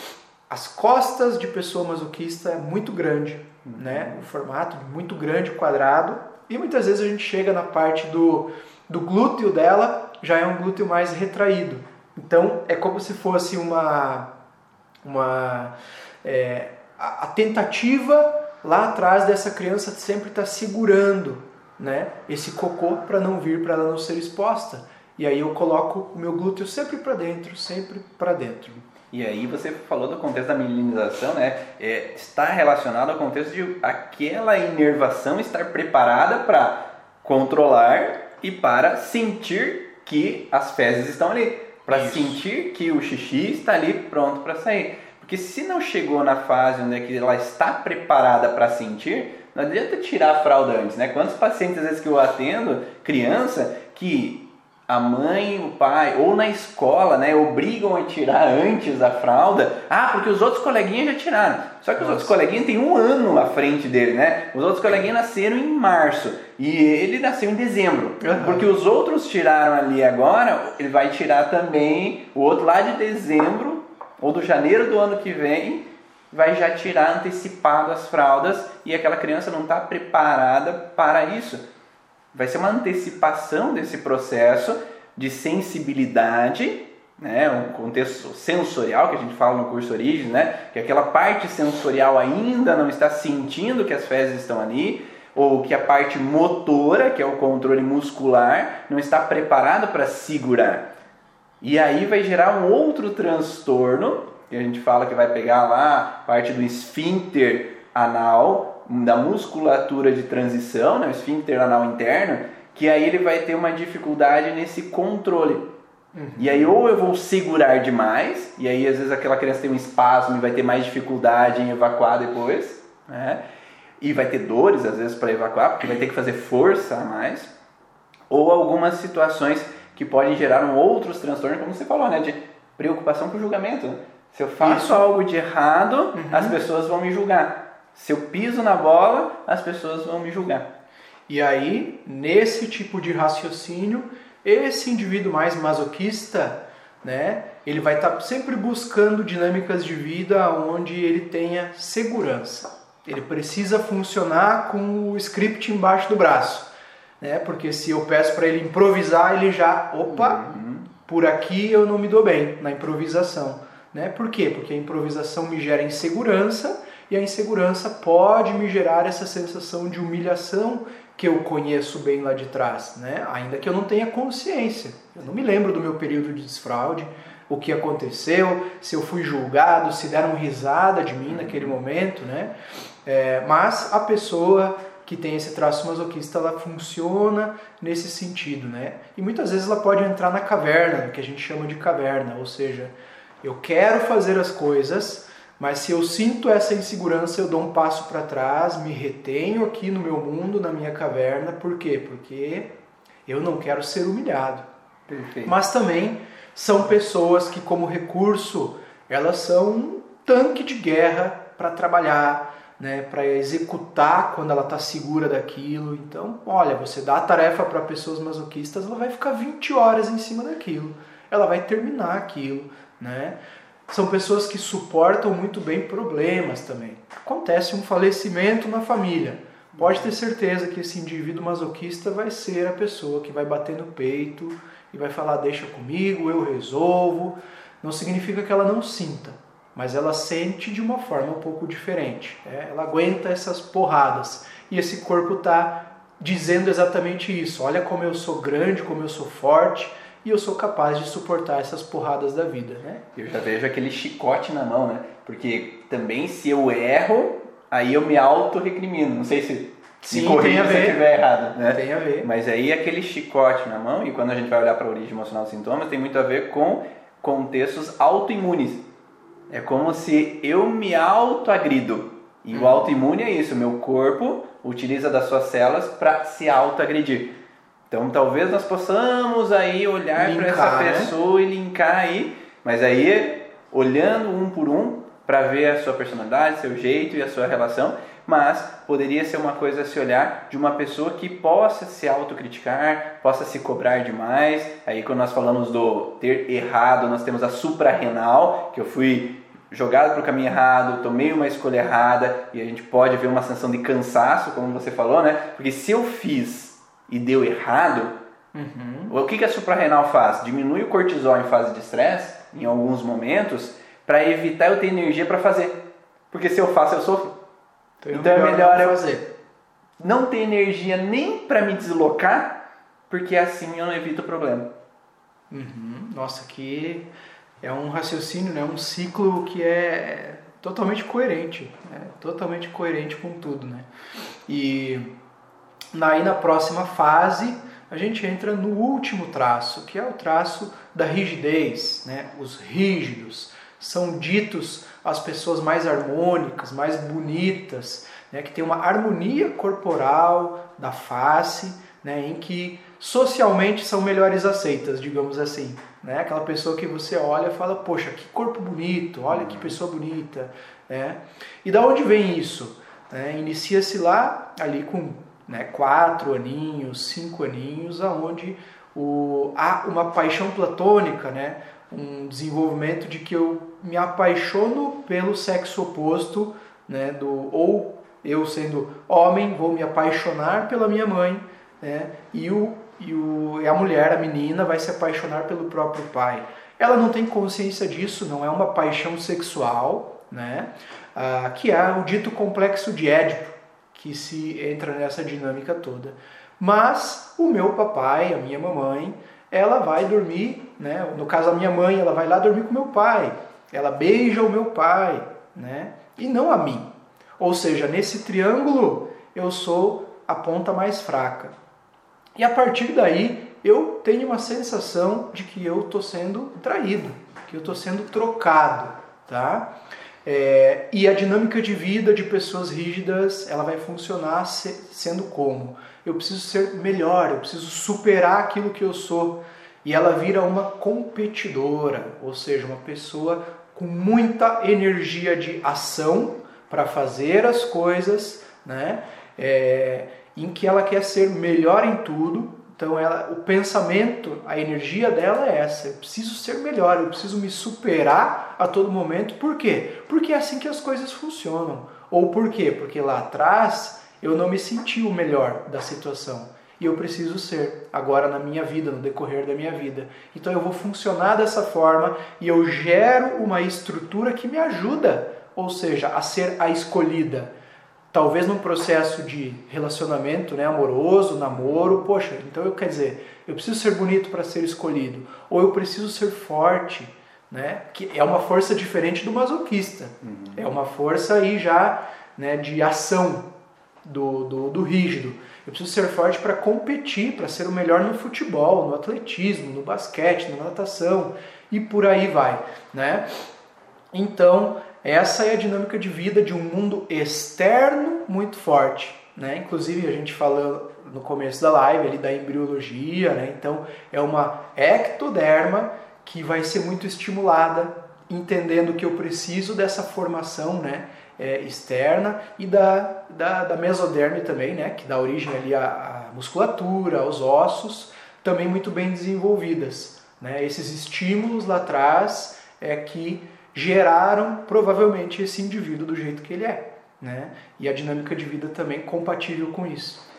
as costas de pessoa masoquista é muito grande, né? O formato muito grande, quadrado, e muitas vezes a gente chega na parte do, do glúteo dela, já é um glúteo mais retraído. Então é como se fosse uma, uma é, a tentativa lá atrás dessa criança sempre está segurando né, esse cocô para não vir, para ela não ser exposta. E aí eu coloco o meu glúteo sempre para dentro, sempre para dentro. E aí você falou do contexto da milinização, né? É, está relacionado ao contexto de aquela inervação estar preparada para controlar e para sentir que as fezes estão ali, para sentir que o xixi está ali pronto para sair. Porque se não chegou na fase onde é que ela está preparada para sentir, não adianta tirar a fralda antes, né? Quantos pacientes às vezes que eu atendo, criança, que a mãe, o pai, ou na escola, né, obrigam a tirar antes a fralda. Ah, porque os outros coleguinhas já tiraram. Só que Nossa. os outros coleguinhas têm um ano à frente dele, né? Os outros coleguinhas nasceram em março e ele nasceu em dezembro. Uhum. Porque os outros tiraram ali agora, ele vai tirar também o outro lá de dezembro ou do janeiro do ano que vem, vai já tirar antecipado as fraldas e aquela criança não está preparada para isso. Vai ser uma antecipação desse processo de sensibilidade, né, um contexto sensorial que a gente fala no curso Origem, né, que aquela parte sensorial ainda não está sentindo que as fezes estão ali, ou que a parte motora, que é o controle muscular, não está preparada para segurar. E aí vai gerar um outro transtorno, que a gente fala que vai pegar lá parte do esfíncter anal, da musculatura de transição, né, o esfíncter anal interno, que aí ele vai ter uma dificuldade nesse controle. Uhum. E aí ou eu vou segurar demais, e aí às vezes aquela criança tem um espasmo e vai ter mais dificuldade em evacuar depois, né? E vai ter dores às vezes para evacuar, porque vai ter que fazer força a mais. Ou algumas situações que podem gerar um outros transtornos, como você falou, né, de preocupação com o julgamento. Se eu faço Isso. algo de errado, uhum. as pessoas vão me julgar. Se eu piso na bola, as pessoas vão me julgar. E aí, nesse tipo de raciocínio, esse indivíduo mais masoquista, né, ele vai estar tá sempre buscando dinâmicas de vida onde ele tenha segurança. Ele precisa funcionar com o script embaixo do braço, né? Porque se eu peço para ele improvisar, ele já, opa, uhum. por aqui eu não me dou bem na improvisação, né? Por quê? Porque a improvisação me gera insegurança e a insegurança pode me gerar essa sensação de humilhação que eu conheço bem lá de trás, né? ainda que eu não tenha consciência. Eu não me lembro do meu período de desfraude, o que aconteceu, se eu fui julgado, se deram risada de mim naquele momento, né? É, mas a pessoa que tem esse traço masoquista, ela funciona nesse sentido, né? E muitas vezes ela pode entrar na caverna, que a gente chama de caverna, ou seja, eu quero fazer as coisas, mas se eu sinto essa insegurança, eu dou um passo para trás, me retenho aqui no meu mundo, na minha caverna. Por quê? Porque eu não quero ser humilhado. Perfeito. Mas também são pessoas que, como recurso, elas são um tanque de guerra para trabalhar, né, para executar quando ela está segura daquilo. Então, olha, você dá a tarefa para pessoas masoquistas, ela vai ficar 20 horas em cima daquilo. Ela vai terminar aquilo, né? são pessoas que suportam muito bem problemas também. Acontece um falecimento na família. pode ter certeza que esse indivíduo masoquista vai ser a pessoa que vai bater no peito e vai falar: deixa comigo, eu resolvo. Não significa que ela não sinta, mas ela sente de uma forma um pouco diferente. Né? Ela aguenta essas porradas e esse corpo está dizendo exatamente isso. Olha como eu sou grande, como eu sou forte e eu sou capaz de suportar essas porradas da vida, né? Eu já vejo aquele chicote na mão, né? Porque também se eu erro, aí eu me auto-recrimino. Não sei se Sim, tem a se eu ver. estiver errado, né? Tem a ver. Mas aí aquele chicote na mão, e quando a gente vai olhar para a origem emocional dos sintomas, tem muito a ver com contextos autoimunes. É como se eu me autoagrido. E Hum. o autoimune é isso, meu corpo utiliza das suas células para se autoagredir. Então talvez nós possamos aí olhar para essa né? pessoa e linkar aí, mas aí olhando um por um para ver a sua personalidade, seu jeito e a sua relação, mas poderia ser uma coisa a se olhar de uma pessoa que possa se autocriticar, possa se cobrar demais. Aí quando nós falamos do ter errado, nós temos a suprarrenal, que eu fui jogado para o caminho errado, tomei uma escolha errada e a gente pode ver uma sensação de cansaço, como você falou, né? Porque se eu fiz e deu errado, o que, que a suprarrenal faz? Diminui o cortisol em fase de estresse, em alguns momentos, para evitar eu ter energia para fazer. Porque se eu faço, eu sofro. Então é melhor não eu- fazer. Não ter energia nem para me deslocar, porque assim eu não evito o problema. Uhum. Nossa, que é um raciocínio, né? um ciclo que é totalmente coerente, né? totalmente coerente com tudo. Né? E aí na próxima fase a gente entra no último traço, que é o traço da rigidez. Né? Os rígidos são ditos as pessoas mais harmônicas, mais bonitas, né? que tem uma harmonia corporal da face, né? em que socialmente são melhores aceitas, digamos assim. Né? Aquela pessoa que você olha e fala, poxa, que corpo bonito, olha que pessoa bonita. Né? E da onde vem isso? Né? Inicia-se lá, ali com né, quatro aninhos, cinco aninhos, aonde o, há uma paixão platônica, né? um desenvolvimento de que eu me apaixono pelo sexo oposto, né? do, ou eu sendo homem vou me apaixonar pela minha mãe, né? e, o, e, o, e a mulher, a menina, vai se apaixonar pelo próprio pai. Ela não tem consciência disso, não é uma paixão sexual, né? Ah, que é o dito complexo de Édipo, que se entra nessa dinâmica toda. Mas o meu papai, a minha mamãe, ela vai dormir, né? No caso a minha mãe, ela vai lá dormir com meu pai. Ela beija o meu pai, né? E não a mim. Ou seja, nesse triângulo eu sou a ponta mais fraca. E a partir daí eu tenho uma sensação de que eu estou sendo traído, que eu estou sendo trocado, tá? É, e a dinâmica de vida de pessoas rígidas, ela vai funcionar se, sendo como? Eu preciso ser melhor, eu preciso superar aquilo que eu sou. E ela vira uma competidora, ou seja, uma pessoa com muita energia de ação para fazer as coisas, né? É, em que ela quer ser melhor em tudo. Então, ela, o pensamento, a energia dela é essa: eu preciso ser melhor, eu preciso me superar a todo momento. Por quê? Porque é assim que as coisas funcionam. Ou por quê? Porque lá atrás eu não me senti o melhor da situação e eu preciso ser agora na minha vida, no decorrer da minha vida. Então eu vou funcionar dessa forma e eu gero uma estrutura que me ajuda, ou seja, a ser a escolhida. Talvez num processo de relacionamento né, amoroso, namoro, poxa, então eu quer dizer, eu preciso ser bonito para ser escolhido, ou eu preciso ser forte, né, que é uma força diferente do masoquista, Uhum. é uma força aí já né, de ação do, do, do rígido. Eu preciso ser forte para competir, para ser o melhor no futebol, no atletismo, no basquete, na natação e por aí vai, né? Então, essa é a dinâmica de vida de um mundo externo muito forte, né? Inclusive, a gente falou no começo da live ali da embriologia, né? Então, é uma ectoderma que vai ser muito estimulada, entendendo que eu preciso dessa formação, né? é, externa e da, da, da mesoderme também, né, que dá origem ali à, à musculatura, aos ossos, também muito bem desenvolvidas. Né? Esses estímulos lá atrás é que geraram provavelmente esse indivíduo do jeito que ele é. né? E a dinâmica de vida também compatível com isso.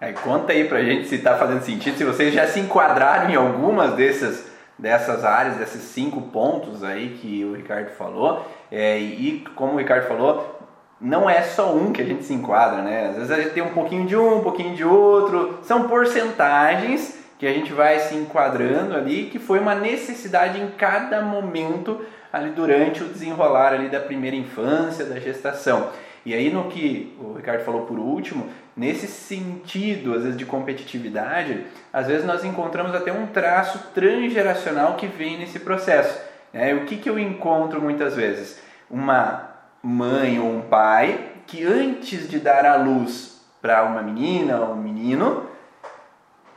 É, conta aí pra gente se está fazendo sentido, se vocês já se enquadraram em algumas dessas, dessas áreas, desses cinco pontos aí que o Ricardo falou. É, e como o Ricardo falou, não é só um que a gente se enquadra, né? Às vezes a gente tem um pouquinho de um, um pouquinho de outro. São porcentagens que a gente vai se enquadrando ali, que foi uma necessidade em cada momento ali durante o desenrolar ali da primeira infância, da gestação. E aí no que o Ricardo falou por último, nesse sentido, às vezes de competitividade, às vezes nós encontramos até um traço transgeracional que vem nesse processo. Né? O que, que eu encontro muitas vezes? Uma mãe ou um pai que antes de dar a luz para uma menina ou um menino,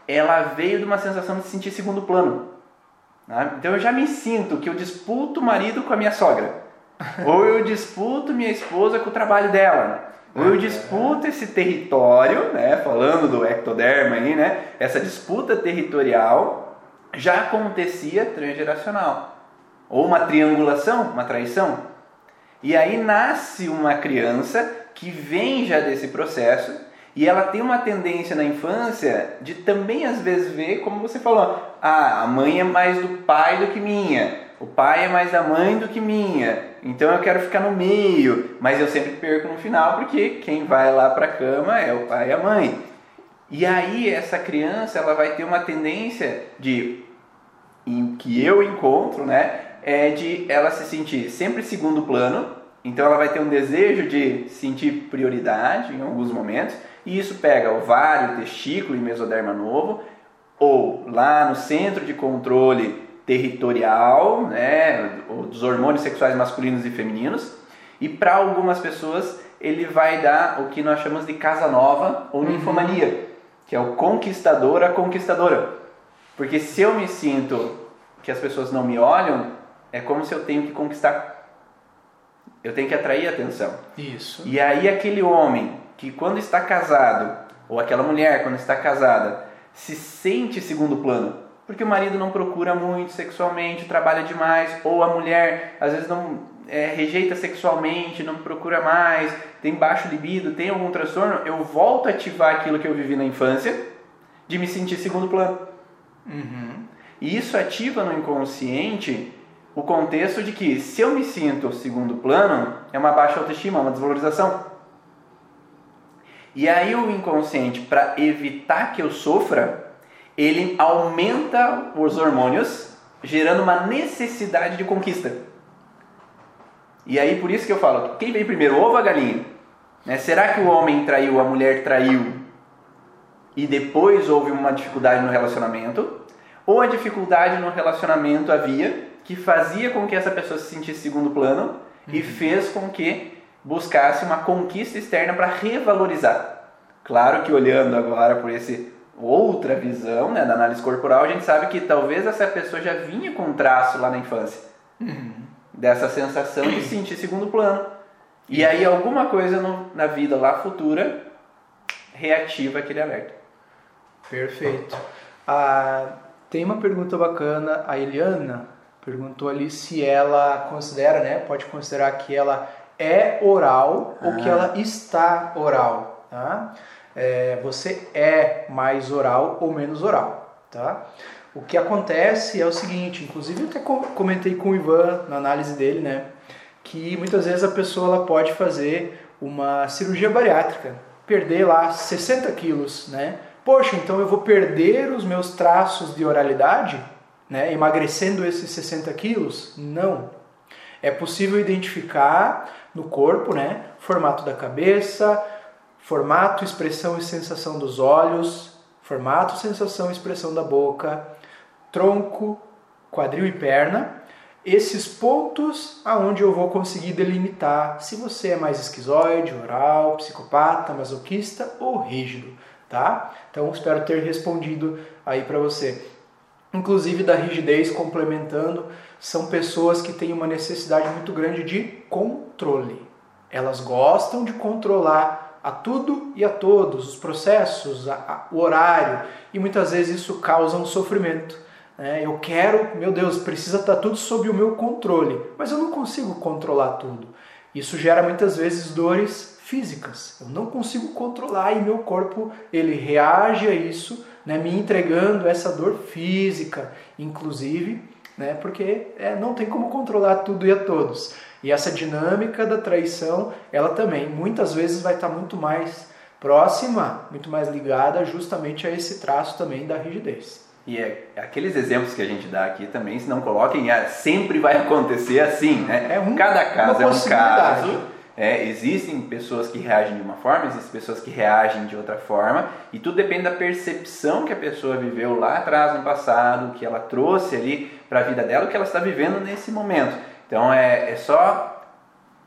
ela veio de uma sensação de se sentir segundo plano. Né? Então eu já me sinto que eu disputo o marido com a minha sogra. Ou eu disputo minha esposa com o trabalho dela. Ou eu disputo esse território, né? Falando do ectoderma aí, né? Essa disputa territorial já acontecia transgeracional. Ou uma triangulação, uma traição. E aí nasce uma criança que vem já desse processo e ela tem uma tendência na infância de também às vezes ver, como você falou, ah, a mãe é mais do pai do que minha, o pai é mais da mãe do que minha, então eu quero ficar no meio, mas eu sempre perco no final porque quem vai lá para a cama é o pai e a mãe. E aí essa criança ela vai ter uma tendência de em que eu encontro, né, é de ela se sentir sempre segundo plano, então ela vai ter um desejo de sentir prioridade em alguns momentos e isso pega ovário, testículo e mesoderma novo, ou lá no centro de controle territorial, né, dos hormônios sexuais masculinos e femininos. E para algumas pessoas ele vai dar o que nós chamamos de casa nova ou ninfomania, uhum. que é o conquistador a conquistadora. Porque se eu me sinto que as pessoas não me olham, é como se eu tenho que conquistar. Eu tenho que atrair atenção. Isso. E aí aquele homem que quando está casado, ou aquela mulher quando está casada, se sente segundo plano, porque o marido não procura muito sexualmente, trabalha demais, ou a mulher às vezes não é, rejeita sexualmente, não procura mais, tem baixo libido, tem algum transtorno, eu volto a ativar aquilo que eu vivi na infância, de me sentir segundo plano. Uhum. E isso ativa no inconsciente o contexto de que se eu me sinto segundo plano, é uma baixa autoestima, uma desvalorização. E aí o inconsciente, para evitar que eu sofra, ele aumenta os hormônios, gerando uma necessidade de conquista. E aí por isso que eu falo, quem veio primeiro, ovo ou a galinha? Né? Será que o homem traiu, a mulher traiu e depois houve uma dificuldade no relacionamento? Ou a dificuldade no relacionamento havia que fazia com que essa pessoa se sentisse segundo plano uhum. e fez com que buscasse uma conquista externa para revalorizar. Claro que olhando agora por esse outra visão né, da análise corporal, a gente sabe que talvez essa pessoa já vinha com um traço lá na infância. Uhum. Dessa sensação de sentir segundo plano. E aí alguma coisa no, na vida lá futura reativa aquele alerta. Perfeito. Ah, tem uma pergunta bacana, a Eliana perguntou ali se ela considera, né, pode considerar que ela é oral ah. ou que ela está oral, tá? É, você é mais oral ou menos oral, tá? O que acontece é o seguinte, inclusive eu até comentei com o Ivan na análise dele, né, que muitas vezes a pessoa ela pode fazer uma cirurgia bariátrica, perder lá 60 quilos, né? Poxa, então eu vou perder os meus traços de oralidade, né, emagrecendo esses 60 quilos? Não. É possível identificar no corpo, né? Formato da cabeça, formato, expressão e sensação dos olhos, formato, sensação e expressão da boca, tronco, quadril e perna. Esses pontos aonde eu vou conseguir delimitar se você é mais esquizoide, oral, psicopata, masoquista ou rígido, tá? Então espero ter respondido aí para você. Inclusive da rigidez complementando, são pessoas que têm uma necessidade muito grande de controle. Elas gostam de controlar a tudo e a todos, os processos, a, a, o horário, e muitas vezes isso causa um sofrimento. Né? Eu quero, meu Deus, precisa estar tudo sob o meu controle, mas eu não consigo controlar tudo. Isso gera muitas vezes dores físicas. Eu não consigo controlar e meu corpo ele reage a isso, né, me entregando essa dor física, inclusive, né, porque é, não tem como controlar tudo e a todos. E essa dinâmica da traição, ela também muitas vezes vai estar muito mais próxima, muito mais ligada justamente a esse traço também da rigidez. E é, aqueles exemplos que a gente dá aqui também, se não coloquem, é, sempre vai acontecer assim, né? É um, Cada caso é um caso. É, existem pessoas que reagem de uma forma, existem pessoas que reagem de outra forma, e tudo depende da percepção que a pessoa viveu lá atrás no passado, que ela trouxe ali para a vida dela, o que ela está vivendo nesse momento. Então é, é só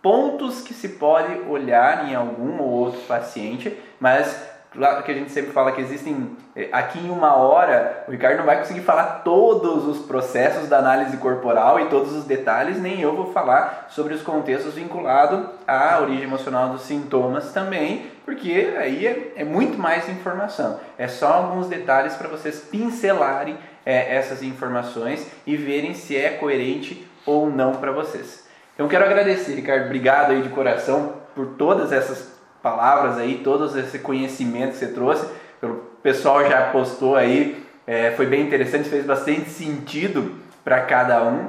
pontos que se pode olhar em algum ou outro paciente, mas Claro que a gente sempre fala que existem. Eh, aqui em uma hora, o Ricardo não vai conseguir falar todos os processos da análise corporal e todos os detalhes, nem eu vou falar sobre os contextos vinculados à origem emocional dos sintomas também, porque aí é, é muito mais informação. É só alguns detalhes para vocês pincelarem é, essas informações e verem se é coerente ou não para vocês. Então quero agradecer, Ricardo, obrigado aí de coração por todas essas palavras aí, todo esse conhecimento que você trouxe. O pessoal já postou aí, é, foi bem interessante, fez bastante sentido para cada um.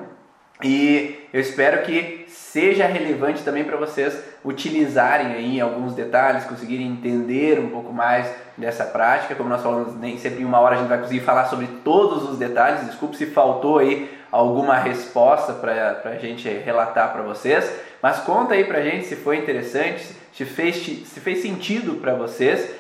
E eu espero que seja relevante também para vocês utilizarem aí alguns detalhes, conseguirem entender um pouco mais dessa prática. Como nós falamos, nem sempre em uma hora a gente vai conseguir falar sobre todos os detalhes. Desculpe se faltou aí alguma resposta para a gente relatar para vocês, mas conta aí para a gente se foi interessante, se fez, se fez sentido para vocês.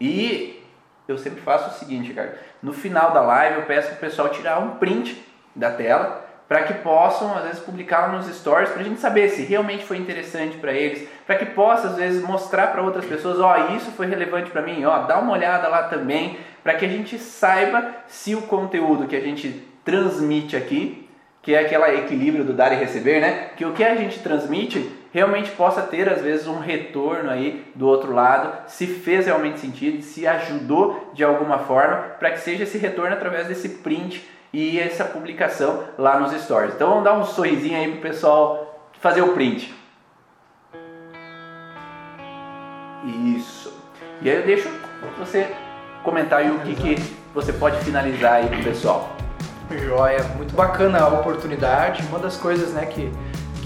E eu sempre faço o seguinte, cara. No final da live eu peço para o pessoal tirar um print da tela para que possam às vezes publicar nos stories para a gente saber se realmente foi interessante para eles, para que possa às vezes mostrar para outras pessoas, ó, oh, isso foi relevante para mim, ó, dá uma olhada lá também, para que a gente saiba se o conteúdo que a gente transmite aqui, que é aquele equilíbrio do dar e receber, né? Que o que a gente transmite realmente possa ter às vezes um retorno aí do outro lado, se fez realmente sentido, se ajudou de alguma forma, para que seja esse retorno através desse print e essa publicação lá nos stories. Então vamos dar um sorrisinho aí pro pessoal fazer o print. Isso. E aí eu deixo você comentar aí o que, que você pode finalizar aí pro pessoal. Joia, muito bacana a oportunidade. Uma das coisas né, que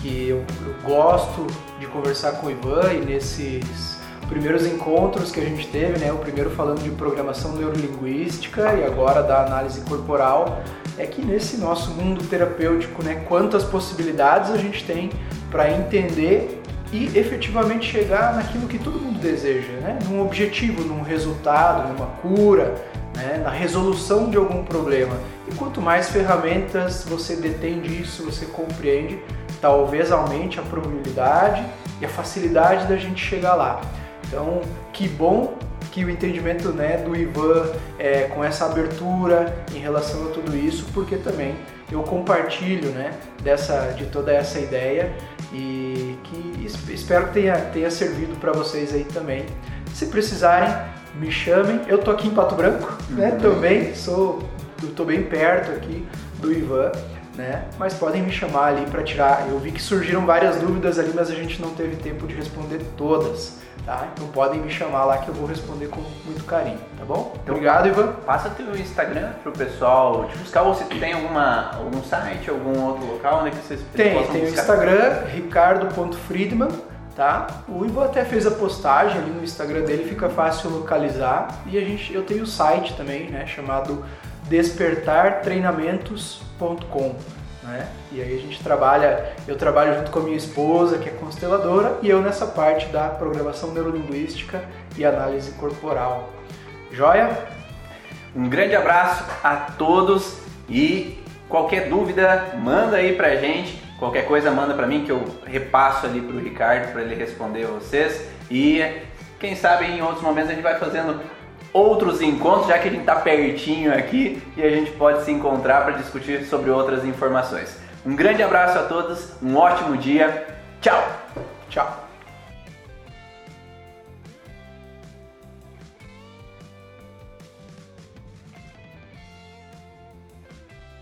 que eu, eu gosto de conversar com o Ivan e nesses primeiros encontros que a gente teve, né, o primeiro falando de programação neurolinguística e agora da análise corporal, é que nesse nosso mundo terapêutico, né, quantas possibilidades a gente tem para entender e efetivamente chegar naquilo que todo mundo deseja, né, num objetivo, num resultado, numa cura, né, na resolução de algum problema. E quanto mais ferramentas você detém disso, você compreende, talvez aumente a probabilidade e a facilidade da gente chegar lá. Então, que bom que o entendimento né, do Ivan é, com essa abertura em relação a tudo isso, porque também eu compartilho né, dessa, de toda essa ideia e que espero que tenha, tenha servido para vocês aí também. Se precisarem, me chamem. Eu tô aqui em Pato Branco, né? Uhum. Também sou, tô bem perto aqui do Ivan né? Mas podem me chamar ali para tirar. Eu vi que surgiram várias dúvidas ali, mas a gente não teve tempo de responder todas, tá? Então podem me chamar lá que eu vou responder com muito carinho, tá bom? Então, Obrigado, Ivan. Passa teu Instagram pro pessoal te buscar ou se tem alguma algum site, algum outro local onde vocês tem, possam tem. Tem o Instagram ricardo.friedman tá? O Ivo até fez a postagem ali no Instagram dele, fica fácil localizar. E a gente, eu tenho o site também, né, chamado despertartreinamentos.com. Né? E aí a gente trabalha, eu trabalho junto com a minha esposa, que é consteladora, e eu nessa parte da programação neurolinguística e análise corporal. Joia? Um grande abraço a todos e qualquer dúvida, manda aí pra gente. Qualquer coisa manda para mim que eu repasso ali pro Ricardo para ele responder vocês. E quem sabe em outros momentos a gente vai fazendo outros encontros, já que a gente está pertinho aqui e a gente pode se encontrar para discutir sobre outras informações. Um grande abraço a todos, um ótimo dia, tchau! Tchau!